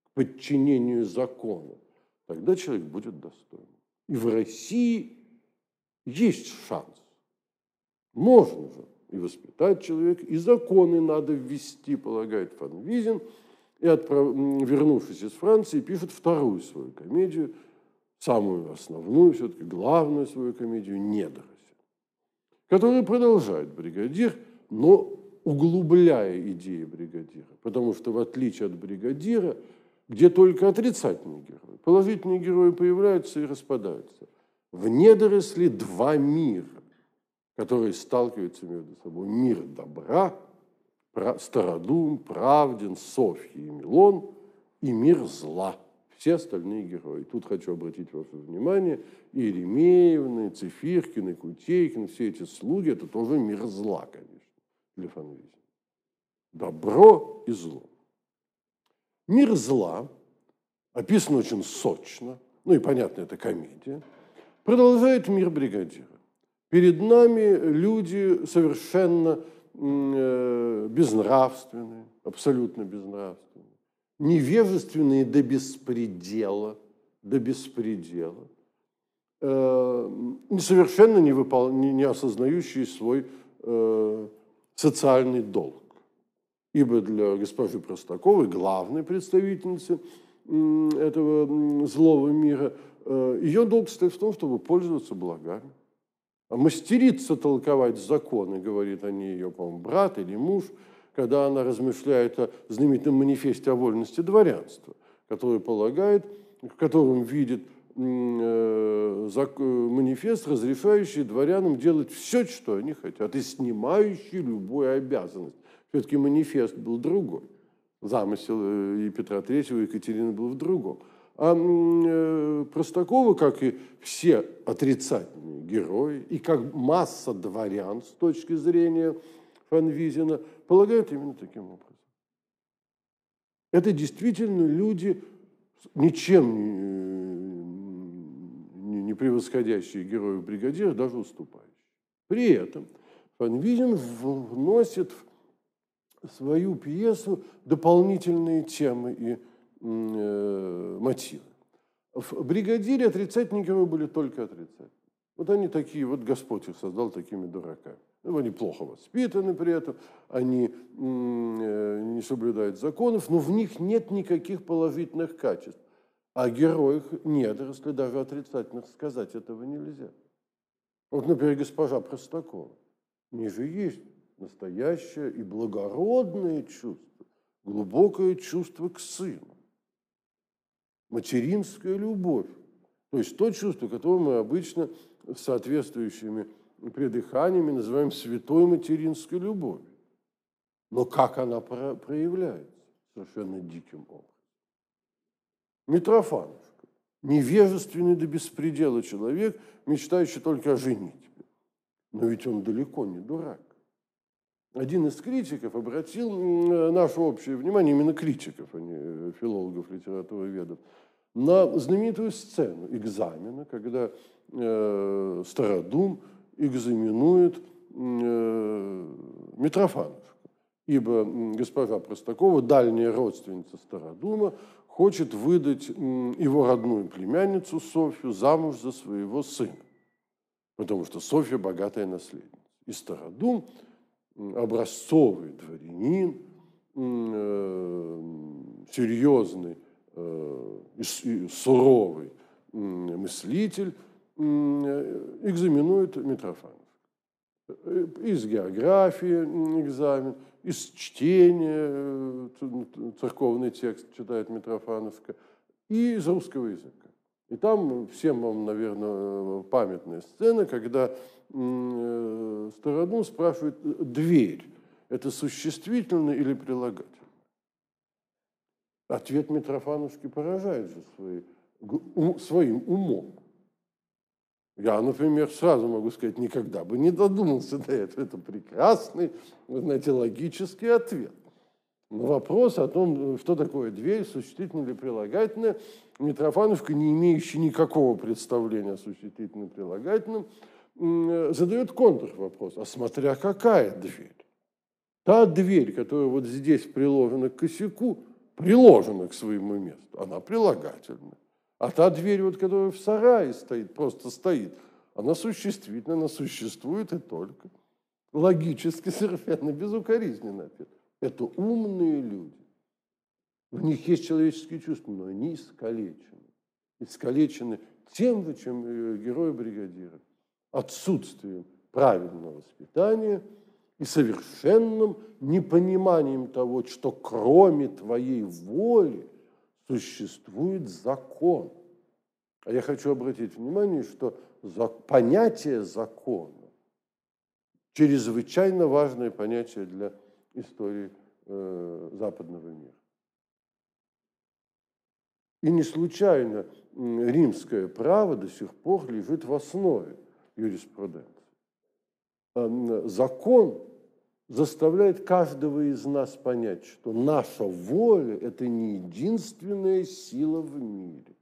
к подчинению законам, тогда человек будет достойным. И в России есть шанс. Можно же и воспитать человека, и законы надо ввести, полагает Фанвизин, и, отправ... вернувшись из Франции, пишет вторую свою комедию, самую основную, все-таки главную свою комедию «Недоросль», которую продолжает бригадир, но углубляя идеи бригадира. Потому что, в отличие от бригадира, где только отрицательные герои. Положительные герои появляются и распадаются. В недоросли два мира, которые сталкиваются между собой. Мир добра, Стародум, Правдин, Софья и Милон, и мир зла. Все остальные герои. Тут хочу обратить ваше внимание, и Еремеевны, Цифиркины, Кутейкин, все эти слуги, это тоже мир зла, конечно, для Фанвизина. Добро и зло. Мир зла, описан очень сочно, ну и понятно, это комедия, продолжает мир бригадира. Перед нами люди совершенно э, безнравственные, абсолютно безнравственные, невежественные до беспредела, до беспредела, э, совершенно не, выпол... не, осознающие свой э, социальный долг. Ибо для госпожи Простаковой, главной представительницы этого злого мира, ее долг состоит в том, чтобы пользоваться благами. Мастерица толковать законы, говорит о ней ее, по-моему, брат или муж, когда она размышляет о знаменитом манифесте о вольности дворянства, который полагает, в котором видит э, манифест, разрешающий дворянам делать все, что они хотят, и снимающий любую обязанность. Все-таки манифест был другой. Замысел э, и Петра III, и Екатерины был в другом. А э, Простакова, как и все отрицательные герои, и как масса дворян с точки зрения Фанвизина, полагают именно таким образом. Это действительно люди, ничем не, не превосходящие героев бригадира, даже уступающие. При этом Фанвизин вносит в свою пьесу дополнительные темы и Э, мотивы. В бригадире отрицательные герои были только отрицательные. Вот они такие, вот Господь их создал такими дураками. Ну, они плохо воспитаны при этом, они э, не соблюдают законов, но в них нет никаких положительных качеств. О героях недоросли даже отрицательных сказать этого нельзя. Вот, например, госпожа Простакова. У нее же есть настоящее и благородное чувство, глубокое чувство к сыну материнская любовь. То есть то чувство, которое мы обычно соответствующими придыханиями называем святой материнской любовью. Но как она проявляется? Совершенно диким образом. Митрофановка. Невежественный до беспредела человек, мечтающий только о женитьбе. Но ведь он далеко не дурак. Один из критиков обратил наше общее внимание, именно критиков, а не э, филологов, литературоведов, на знаменитую сцену экзамена, когда э, Стародум экзаменует э, Митрофановку. Ибо госпожа Простакова, дальняя родственница Стародума, хочет выдать его родную племянницу Софью замуж за своего сына, потому что Софья богатая наследница. И Стародум, образцовый дворянин, э, серьезный Э, суровый мыслитель экзаменует Митрофанов. Э, из географии экзамен, из чтения э, церковный текст читает Митрофановка, и из русского языка. И там всем вам, наверное, памятная сцена, когда Стародум спрашивает «дверь» – это существительное или прилагательное? Ответ Митрофановский поражает же свои, ум, своим умом. Я, например, сразу могу сказать, никогда бы не додумался до этого. Это прекрасный, знаете, логический ответ. На вопрос о том, что такое дверь, существительное или прилагательное, Митрофановка, не имеющий никакого представления о существительном и прилагательном, задает контрвопрос, а смотря какая дверь. Та дверь, которая вот здесь приложена к косяку, приложена к своему месту, она прилагательная. А та дверь, вот, которая в сарае стоит, просто стоит, она существительна, она существует и только. Логически совершенно безукоризненно ответ. Это умные люди. В них есть человеческие чувства, но они искалечены. Искалечены тем же, чем э, герои бригадира. Отсутствием правильного воспитания – и совершенным непониманием того, что кроме твоей воли существует закон. А я хочу обратить внимание, что понятие закона чрезвычайно важное понятие для истории э, западного мира. И не случайно римское право до сих пор лежит в основе юриспруденции. Закон заставляет каждого из нас понять, что наша воля – это не единственная сила в мире,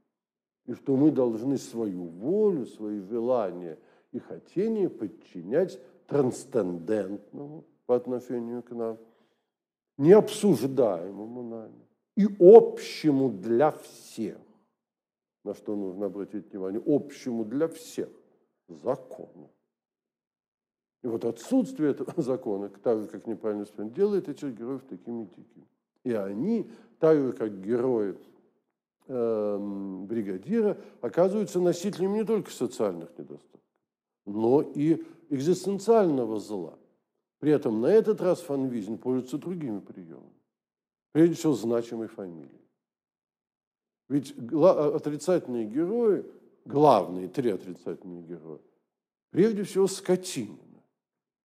и что мы должны свою волю, свои желания и хотения подчинять трансцендентному по отношению к нам, необсуждаемому нами и общему для всех. На что нужно обратить внимание? Общему для всех закону. И вот отсутствие этого закона, так же, как неправильно вспомнить, делает этих героев такими дикими. И они, так же, как герои э, бригадира оказываются носителями не только социальных недостатков, но и экзистенциального зла. При этом на этот раз Фанвизин пользуется другими приемами. Прежде всего, значимой фамилией. Ведь отрицательные герои, главные три отрицательные героя, прежде всего Скотинина.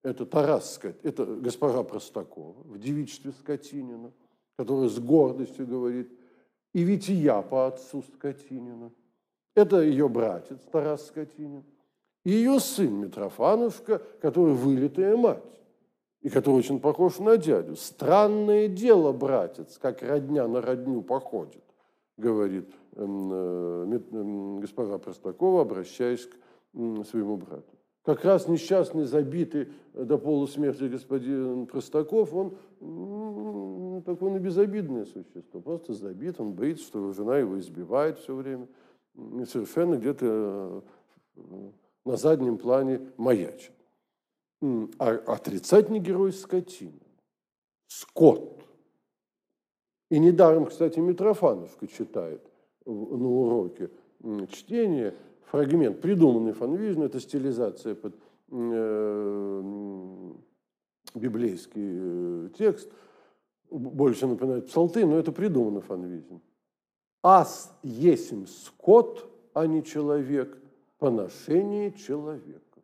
Это Тарас Скот, это госпожа Простакова в девичестве Скотинина, которая с гордостью говорит, и ведь и я по отцу Скотинина. Это ее братец Тарас Скотинин. И ее сын Митрофановка, который вылитая мать и который очень похож на дядю. Странное дело, братец, как родня на родню походит, говорит эм, э, э, госпожа Простакова, обращаясь к своему брату. Как раз несчастный, забитый до полусмерти господин Простаков, он такое он и безобидное существо, просто забит, он боится, что жена его избивает все время, и совершенно где-то э, на заднем плане маячит. А отрицательный герой – скотина. Скот. И недаром, кстати, Митрофановка читает на уроке чтения фрагмент, придуманный Фанвизин, это стилизация под э, библейский э, текст, больше напоминает псалты, но это придумано Фанвизин. «Ас есим скот, а не человек, поношение человека».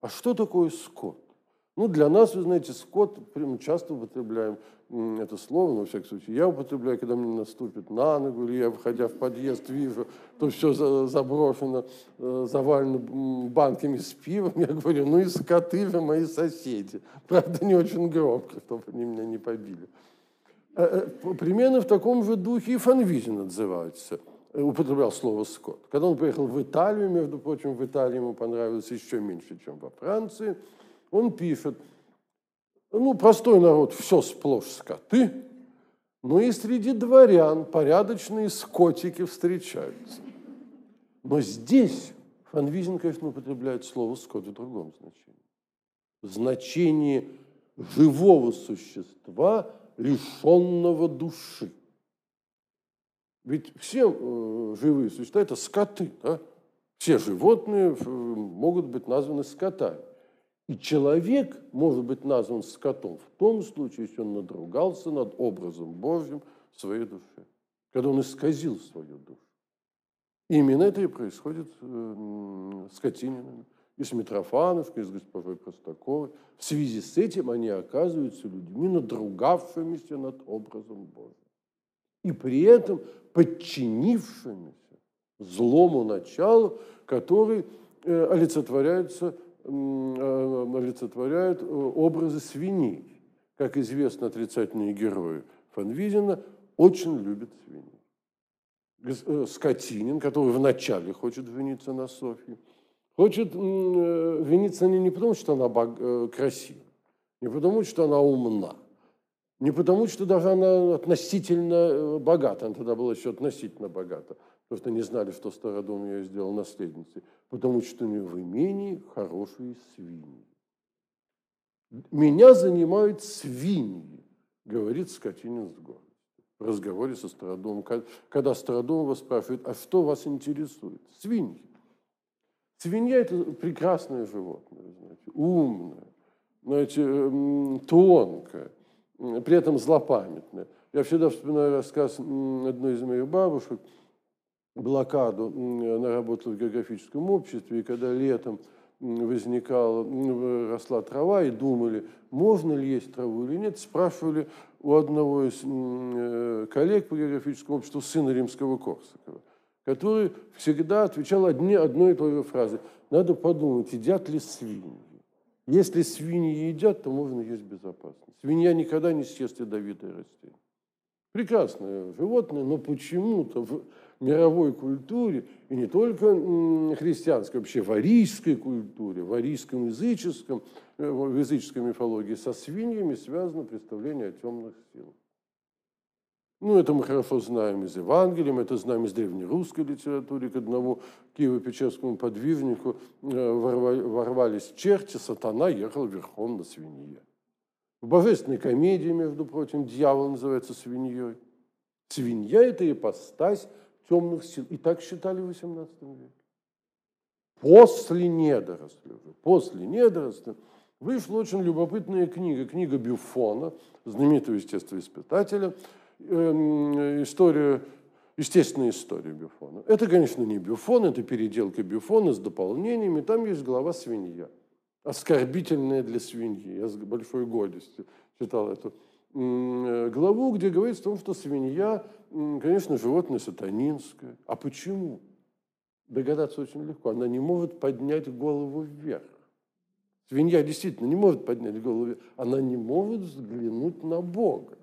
А что такое скот? Ну, для нас, вы знаете, скот, мы часто употребляем это слово, но, во всяком случае, я употребляю, когда мне наступит на ногу, или я, входя в подъезд, вижу, то все заброшено, э, завалено банками с пивом, я говорю, ну и скоты же мои соседи. Правда, не очень громко, чтобы они меня не побили. Э, э, примерно в таком же духе и Фанвизин отзывается – употреблял слово «скот». Когда он приехал в Италию, между прочим, в Италии ему понравилось еще меньше, чем во Франции, он пишет, ну, простой народ, все сплошь скоты, но и среди дворян порядочные скотики встречаются. Но здесь Фанвизин, конечно, употребляет слово «скот» в другом значении. В значении живого существа, лишенного души. Ведь все э, живые существа – это скоты. Да? Все животные э, могут быть названы скотами. И человек может быть назван скотом в том случае, если он надругался над образом Божьим своей душе, когда он исказил свою душу. И именно это и происходит э, с Катининым, и с Митрофановкой, и с госпожой Простаковой. В связи с этим они оказываются людьми, надругавшимися над образом Божьим и при этом подчинившимися злому началу, который э, олицетворяется, э, олицетворяет э, образы свиней. Как известно, отрицательные герои Фанвизина очень любят свиней. Скотинин, который вначале хочет жениться на Софье, хочет жениться на ней не потому, что она красива, не потому, что она умна, не потому, что даже она относительно э, богата, она тогда была еще относительно богата, потому что не знали, что Стародом ее сделал наследницей, потому что у нее в имении хорошие свиньи. «Меня занимают свиньи», говорит Скотинин с гордостью в разговоре со Стародомом. Когда Стародом его спрашивает, а что вас интересует? Свиньи. Свинья – это прекрасное животное, знаете, умное, знаете, тонкое, при этом злопамятная. Я всегда вспоминаю рассказ одной из моих бабушек, блокаду, она работала в географическом обществе, и когда летом возникала, росла трава, и думали, можно ли есть траву или нет, спрашивали у одного из э, коллег по географическому обществу, сына римского Корсакова, который всегда отвечал одни, одной и той же фразой. Надо подумать, едят ли свиньи. Если свиньи едят, то можно есть безопасно. Свинья никогда не съест ядовитое растение. Прекрасное животное, но почему-то мировой культуре, и не только христианской, вообще в арийской культуре, в арийском языческом, э, в языческой мифологии, со свиньями связано представление о темных силах. Ну, это мы хорошо знаем из Евангелия, мы это знаем из древнерусской литературы. К одному Киево-Печерскому подвижнику э, ворвались черти, сатана ехал верхом на свинье. В божественной комедии, между прочим, дьявол называется свиньей. Свинья – это ипостась темных сил. И так считали в XVIII веке. После недоросля, после недоросля вышла очень любопытная книга, книга Бюфона, знаменитого естествоиспытателя, эм, история, естественная история Бюфона. Это, конечно, не Бюфон, это переделка Бюфона с дополнениями. Там есть глава «Свинья», оскорбительная для свиньи. Я с большой гордостью читал эту главу, где говорится о том, что свинья, конечно, животное сатанинское. А почему? Догадаться очень легко. Она не может поднять голову вверх. Свинья действительно не может поднять голову вверх. Она не может взглянуть на Бога.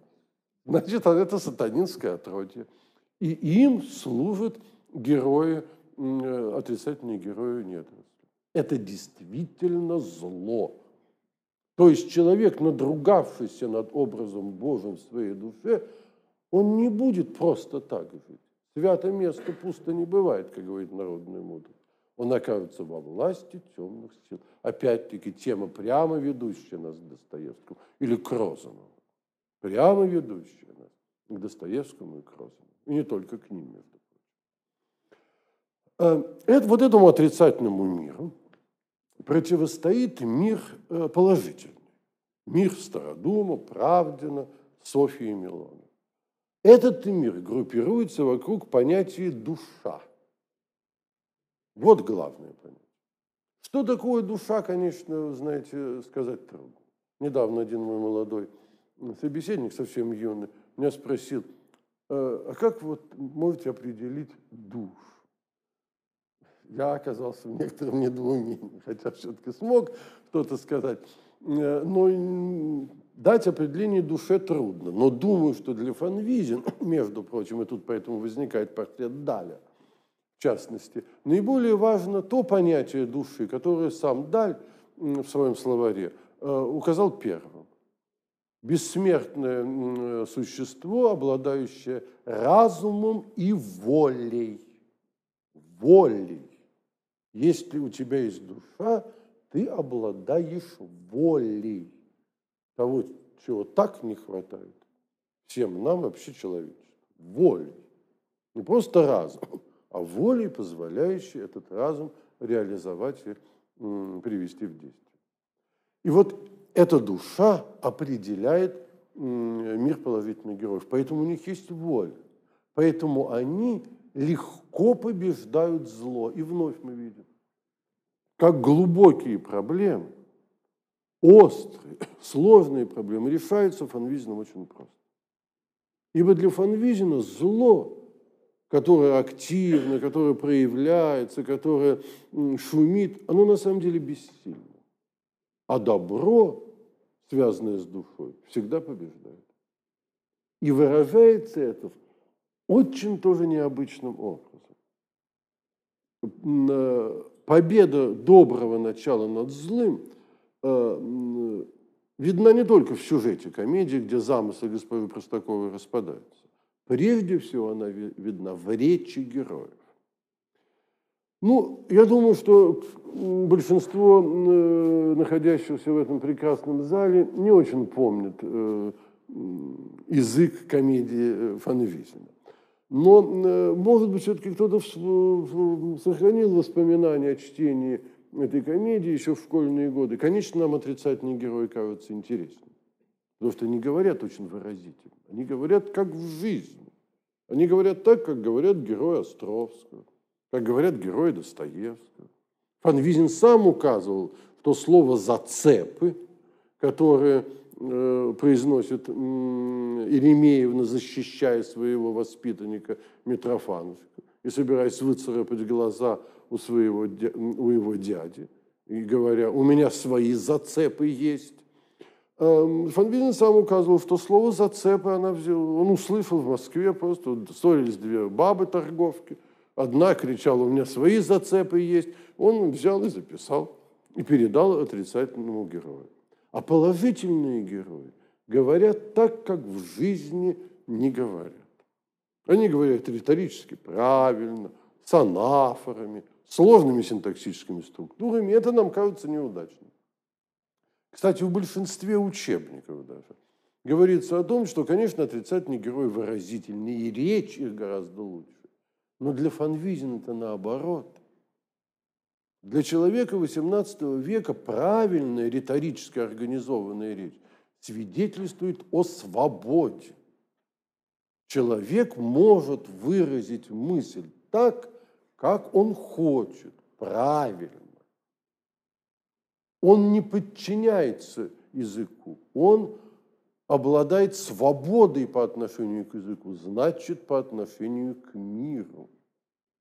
Значит, это сатанинское отродье. И им служат герои, э, отрицательные герои недоросли. Это действительно зло. То есть человек, надругавшийся над образом Божьим в своей душе, он не будет просто так жить. Свято место пусто не бывает, как говорит народная мудрость. Он окажется во власти темных сил. Опять-таки тема, прямо ведущая нас к Достоевскому или к Розанову. Прямо ведущая нас к Достоевскому и к Розанову. И не только к ним, между прочим. Э, это, вот этому отрицательному миру противостоит мир э, положительный. Мир Стародума, Правдина, Софьи и Милона. Этот мир группируется вокруг понятия «душа». Вот главное понятие. Что такое душа, конечно, знаете, сказать трудно. Недавно один мой молодой собеседник, совсем юный, меня спросил, а как вот можете определить душ? Я оказался в некотором недоумении, хотя все-таки смог что-то сказать. Э, но дать определение душе трудно. Но думаю, что для Фанвизин, между прочим, и тут поэтому возникает портрет Даля, в частности, наиболее важно то понятие души, которое сам Даль в своем словаре э, указал первым. Бессмертное существо, обладающее разумом и волей. Волей. Если у тебя есть душа, ты обладаешь волей того, чего так не хватает всем нам вообще человечеству. Волей. Не просто разум, а волей, позволяющей этот разум реализовать и привести в действие. И вот эта душа определяет мир положительных героев. Поэтому у них есть воля. Поэтому они легко побеждают зло. И вновь мы видим, как глубокие проблемы, острые, сложные проблемы решаются Фанвизином очень просто. Ибо для Фанвизина зло, которое активно, которое проявляется, которое шумит, оно на самом деле бессильно. А добро, связанное с душой, всегда побеждает. И выражается это очень тоже необычным образом э, победа доброго начала над злым э, видна не только в сюжете комедии, где замыслы госпожи Простаковой распадаются. Прежде всего она видна в речи героев. Ну, я думаю, что большинство э, находящихся в этом прекрасном зале не очень помнит э, язык комедии Фанвизина. Но, э, может быть, все-таки кто-то сохранил воспоминания о чтении этой комедии еще в школьные годы. Конечно, нам отрицательные герои кажутся интересными. Потому что они говорят очень выразительно. Они говорят как в жизни. Они говорят так, как говорят герои Островского, как говорят герои Достоевского. Фанвизин сам указывал, что слово «зацепы», которое произносит Еремеевна, защищая своего воспитанника Митрофановича и собираясь выцарапать глаза у, своего, у его дяди, и говоря, у меня свои зацепы есть. Эм, Фанвизин сам указывал, что слово «зацепы» она взяла, он услышал в Москве просто, ссорились две бабы-торговки, одна кричала, у меня свои зацепы есть, он взял и записал, и передал отрицательному герою. А положительные герои говорят так, как в жизни не говорят. Они говорят риторически правильно, с анафорами, сложными синтаксическими структурами. Это нам кажется неудачным. Кстати, в большинстве учебников даже говорится о том, что, конечно, отрицательные герои выразительные, и речь их гораздо лучше. Но для Фанвизина это наоборот. Для человека XVIII века правильная риторически организованная речь свидетельствует о свободе. Человек может выразить мысль так, как он хочет, правильно. Он не подчиняется языку, он обладает свободой по отношению к языку, значит, по отношению к миру.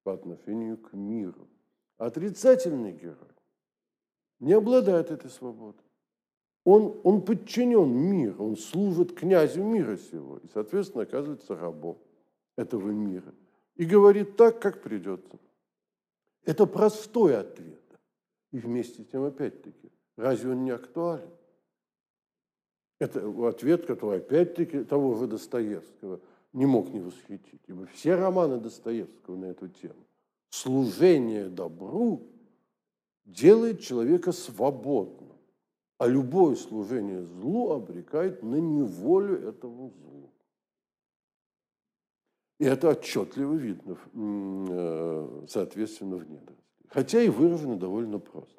По отношению к миру. Отрицательный герой не обладает этой свободой. Он, он подчинен миру, он служит князю мира сего и, соответственно, оказывается рабом этого мира. И говорит так, как придется. Это простой ответ. И вместе с тем, опять-таки, разве он не актуален? Это ответ, который, опять-таки, того же Достоевского не мог не восхитить. Ибо все романы Достоевского на эту тему. Служение добру делает человека свободным. А любое служение злу обрекает на неволю этому злу. И это отчетливо видно, э, соответственно, в недорослях. Хотя и выражено довольно просто.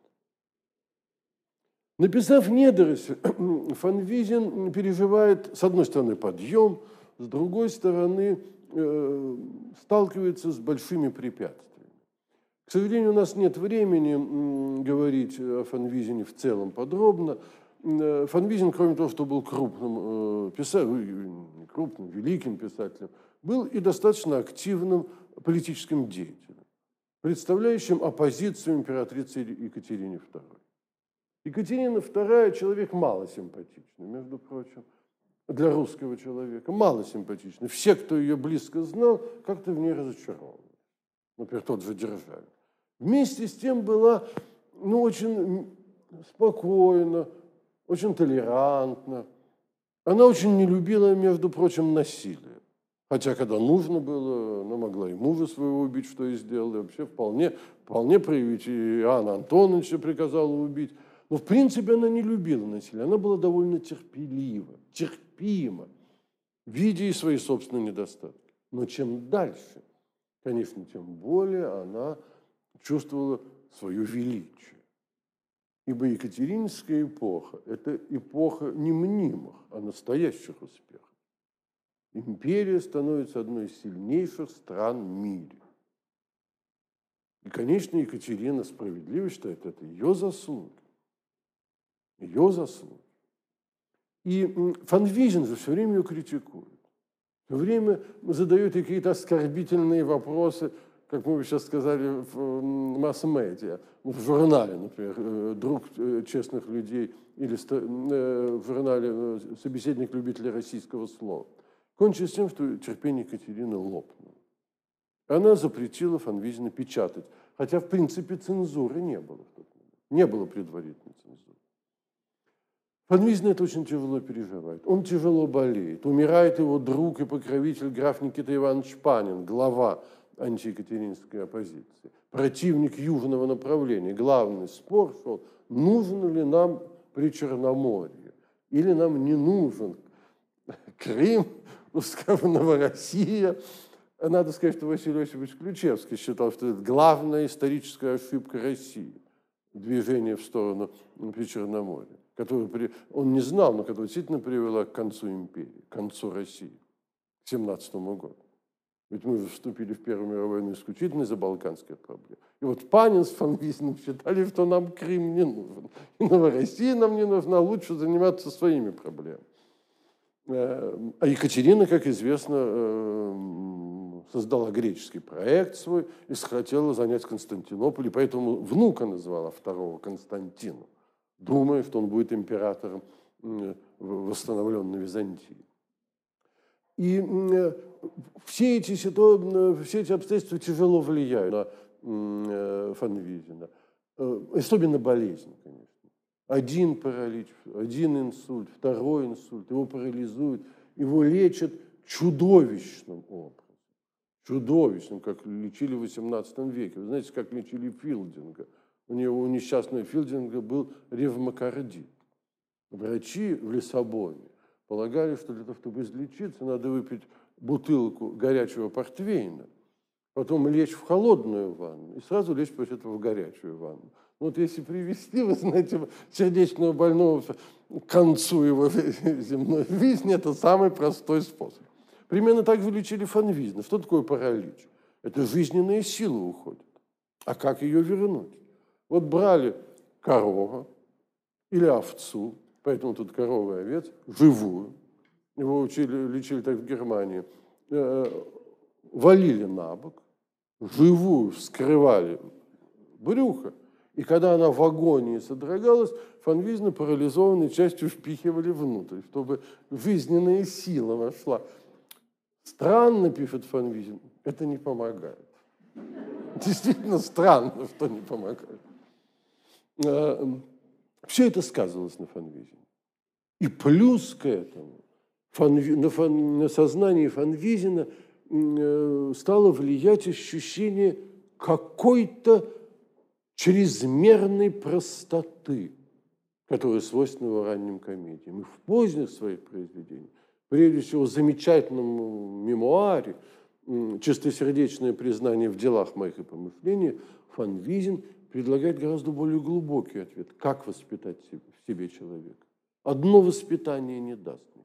Написав «Недоросль», Фанвизин переживает, с одной стороны, подъем, с другой стороны, э, сталкивается с большими препятствиями. К сожалению, у нас нет времени говорить о Фанвизине в целом подробно. Э, Фанвизин, кроме того, что был крупным э, писателем, крупным, великим писателем, был и достаточно активным политическим деятелем, представляющим оппозицию императрице Екатерине II. Екатерина II – человек мало симпатичный, между прочим, для русского человека, мало симпатичный. Все, кто ее близко знал, как-то в ней разочарованы. Например, тот же Державин. Вместе с тем была ну, очень спокойна, очень толерантна. Она очень не любила, между прочим, насилие. Хотя, когда нужно было, она могла и мужа своего убить, что и сделала. И вообще вполне, вполне проявить. И Анна Антоновича приказала убить. Но, в принципе, она не любила насилие. Она была довольно терпелива, терпима, видя и свои собственные недостатки. Но чем дальше, конечно, тем более она чувствовала свое величие. Ибо Екатерининская эпоха – это эпоха не мнимых, а настоящих успехов. Империя становится одной из сильнейших стран в мире. И, конечно, Екатерина справедливо считает это ее заслуги. Ее заслуги. И Фанвизин же все время ее критикует. Все время задает какие-то оскорбительные вопросы – как мы бы сейчас сказали, в масс-медиа, в журнале, например, э, «Друг э, честных людей» или э, в журнале «Собеседник любителя российского слова». Кончилось тем, что терпение Екатерины лопнуло. Она запретила Фанвизина печатать, хотя, в принципе, цензуры не было в тот момент. Не было предварительной цензуры. Фанвизин это очень тяжело переживает. Он тяжело болеет. Умирает его друг и покровитель граф Никита Иванович Панин, глава антиекатеринской оппозиции, противник южного направления. Главный спор шел, нужен ли нам при Черноморье, или нам не нужен Крым, ну, Новороссия. Надо сказать, что Василий Осипович Ключевский считал, что это главная историческая ошибка России – движение в сторону Причерноморья, которое он не знал, но которое действительно привело к концу империи, к концу России, к 17 году. Ведь мы вступили в Первую мировую войну исключительно из-за балканских проблем. И вот Панин с Фанвизиным считали, что нам Крым не нужен. И Новороссия нам не нужна, лучше заниматься своими проблемами. Э, а Екатерина, как известно, э, создала греческий проект свой и хотела занять Константинополь, и поэтому внука назвала второго Константину, думая, что он будет императором восстановленной Византии. И э, все эти, ситуации, все эти обстоятельства тяжело влияют на э, Фанвизина. Э, особенно болезнь, конечно. Один паралич, один инсульт, второй инсульт, его парализуют, его лечат чудовищным образом. Чудовищным, как лечили в XVIII веке. Вы знаете, как лечили Филдинга. У него, у несчастного Филдинга был ревмокардит. Врачи в Лиссабоне полагали, что для того, чтобы излечиться, надо выпить бутылку горячего портвейна, потом лечь в холодную ванну и сразу лечь после этого в горячую ванну. Ну, вот если привести, вы знаете, сердечного больного к концу его земной жизни, это самый простой способ. Примерно так же лечили фанвизна. Что такое паралич? Это жизненная сила уходит. А как ее вернуть? Вот брали корову или овцу, поэтому тут корова и овец, живую, его учили, лечили так в Германии, э, валили на бок, живую вскрывали брюхо, и когда она в агонии содрогалась, фанвизна парализованной частью впихивали внутрь, чтобы жизненная сила вошла. Странно, пишет Фанвизин, это не помогает. Действительно странно, что не помогает. А, Все это сказывалось на Фанвизине. И плюс к этому на, фан, на сознании Фанвизина э, стало влиять ощущение какой-то чрезмерной простоты, которая свойственна ранним комедиям. И в поздних своих произведениях, прежде всего в замечательном мемуаре «Чистосердечное признание в делах моих и помышлениях» Фанвизин предлагает гораздо более глубокий ответ. Как воспитать в себе человека? Одно воспитание не даст.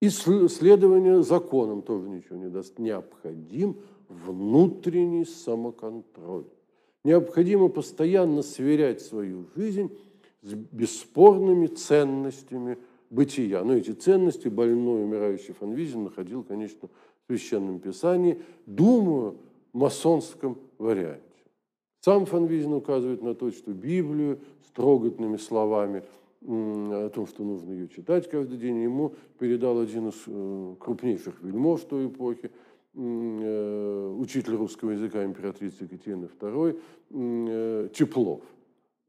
И следование законам тоже ничего не даст. Необходим внутренний самоконтроль. Необходимо постоянно сверять свою жизнь с бесспорными ценностями бытия. Но эти ценности больной, умирающий Фанвизин находил, конечно, в Священном Писании, думаю, масонском варианте. Сам Фанвизин указывает на то, что Библию с трогательными словами о том, что нужно ее читать каждый день, ему передал один из э, крупнейших вельмож той эпохи, э, учитель русского языка императрицы Екатерины II э, Теплов,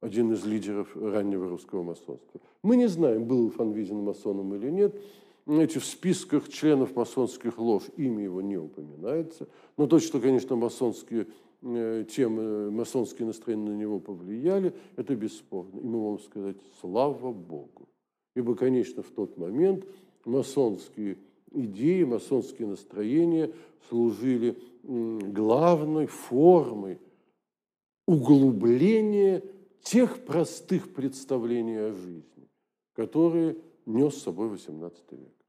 один из лидеров раннего русского масонства. Мы не знаем, был Фанвизин масоном или нет, знаете, в списках членов масонских лож имя его не упоминается, но то, что, конечно, масонские Э, чем э, масонские настроения на него повлияли, это бесспорно. И мы можем сказать «слава Богу». Ибо, конечно, в тот момент масонские идеи, масонские настроения служили главной формой углубления тех простых представлений о жизни, которые нес с собой XVIII век.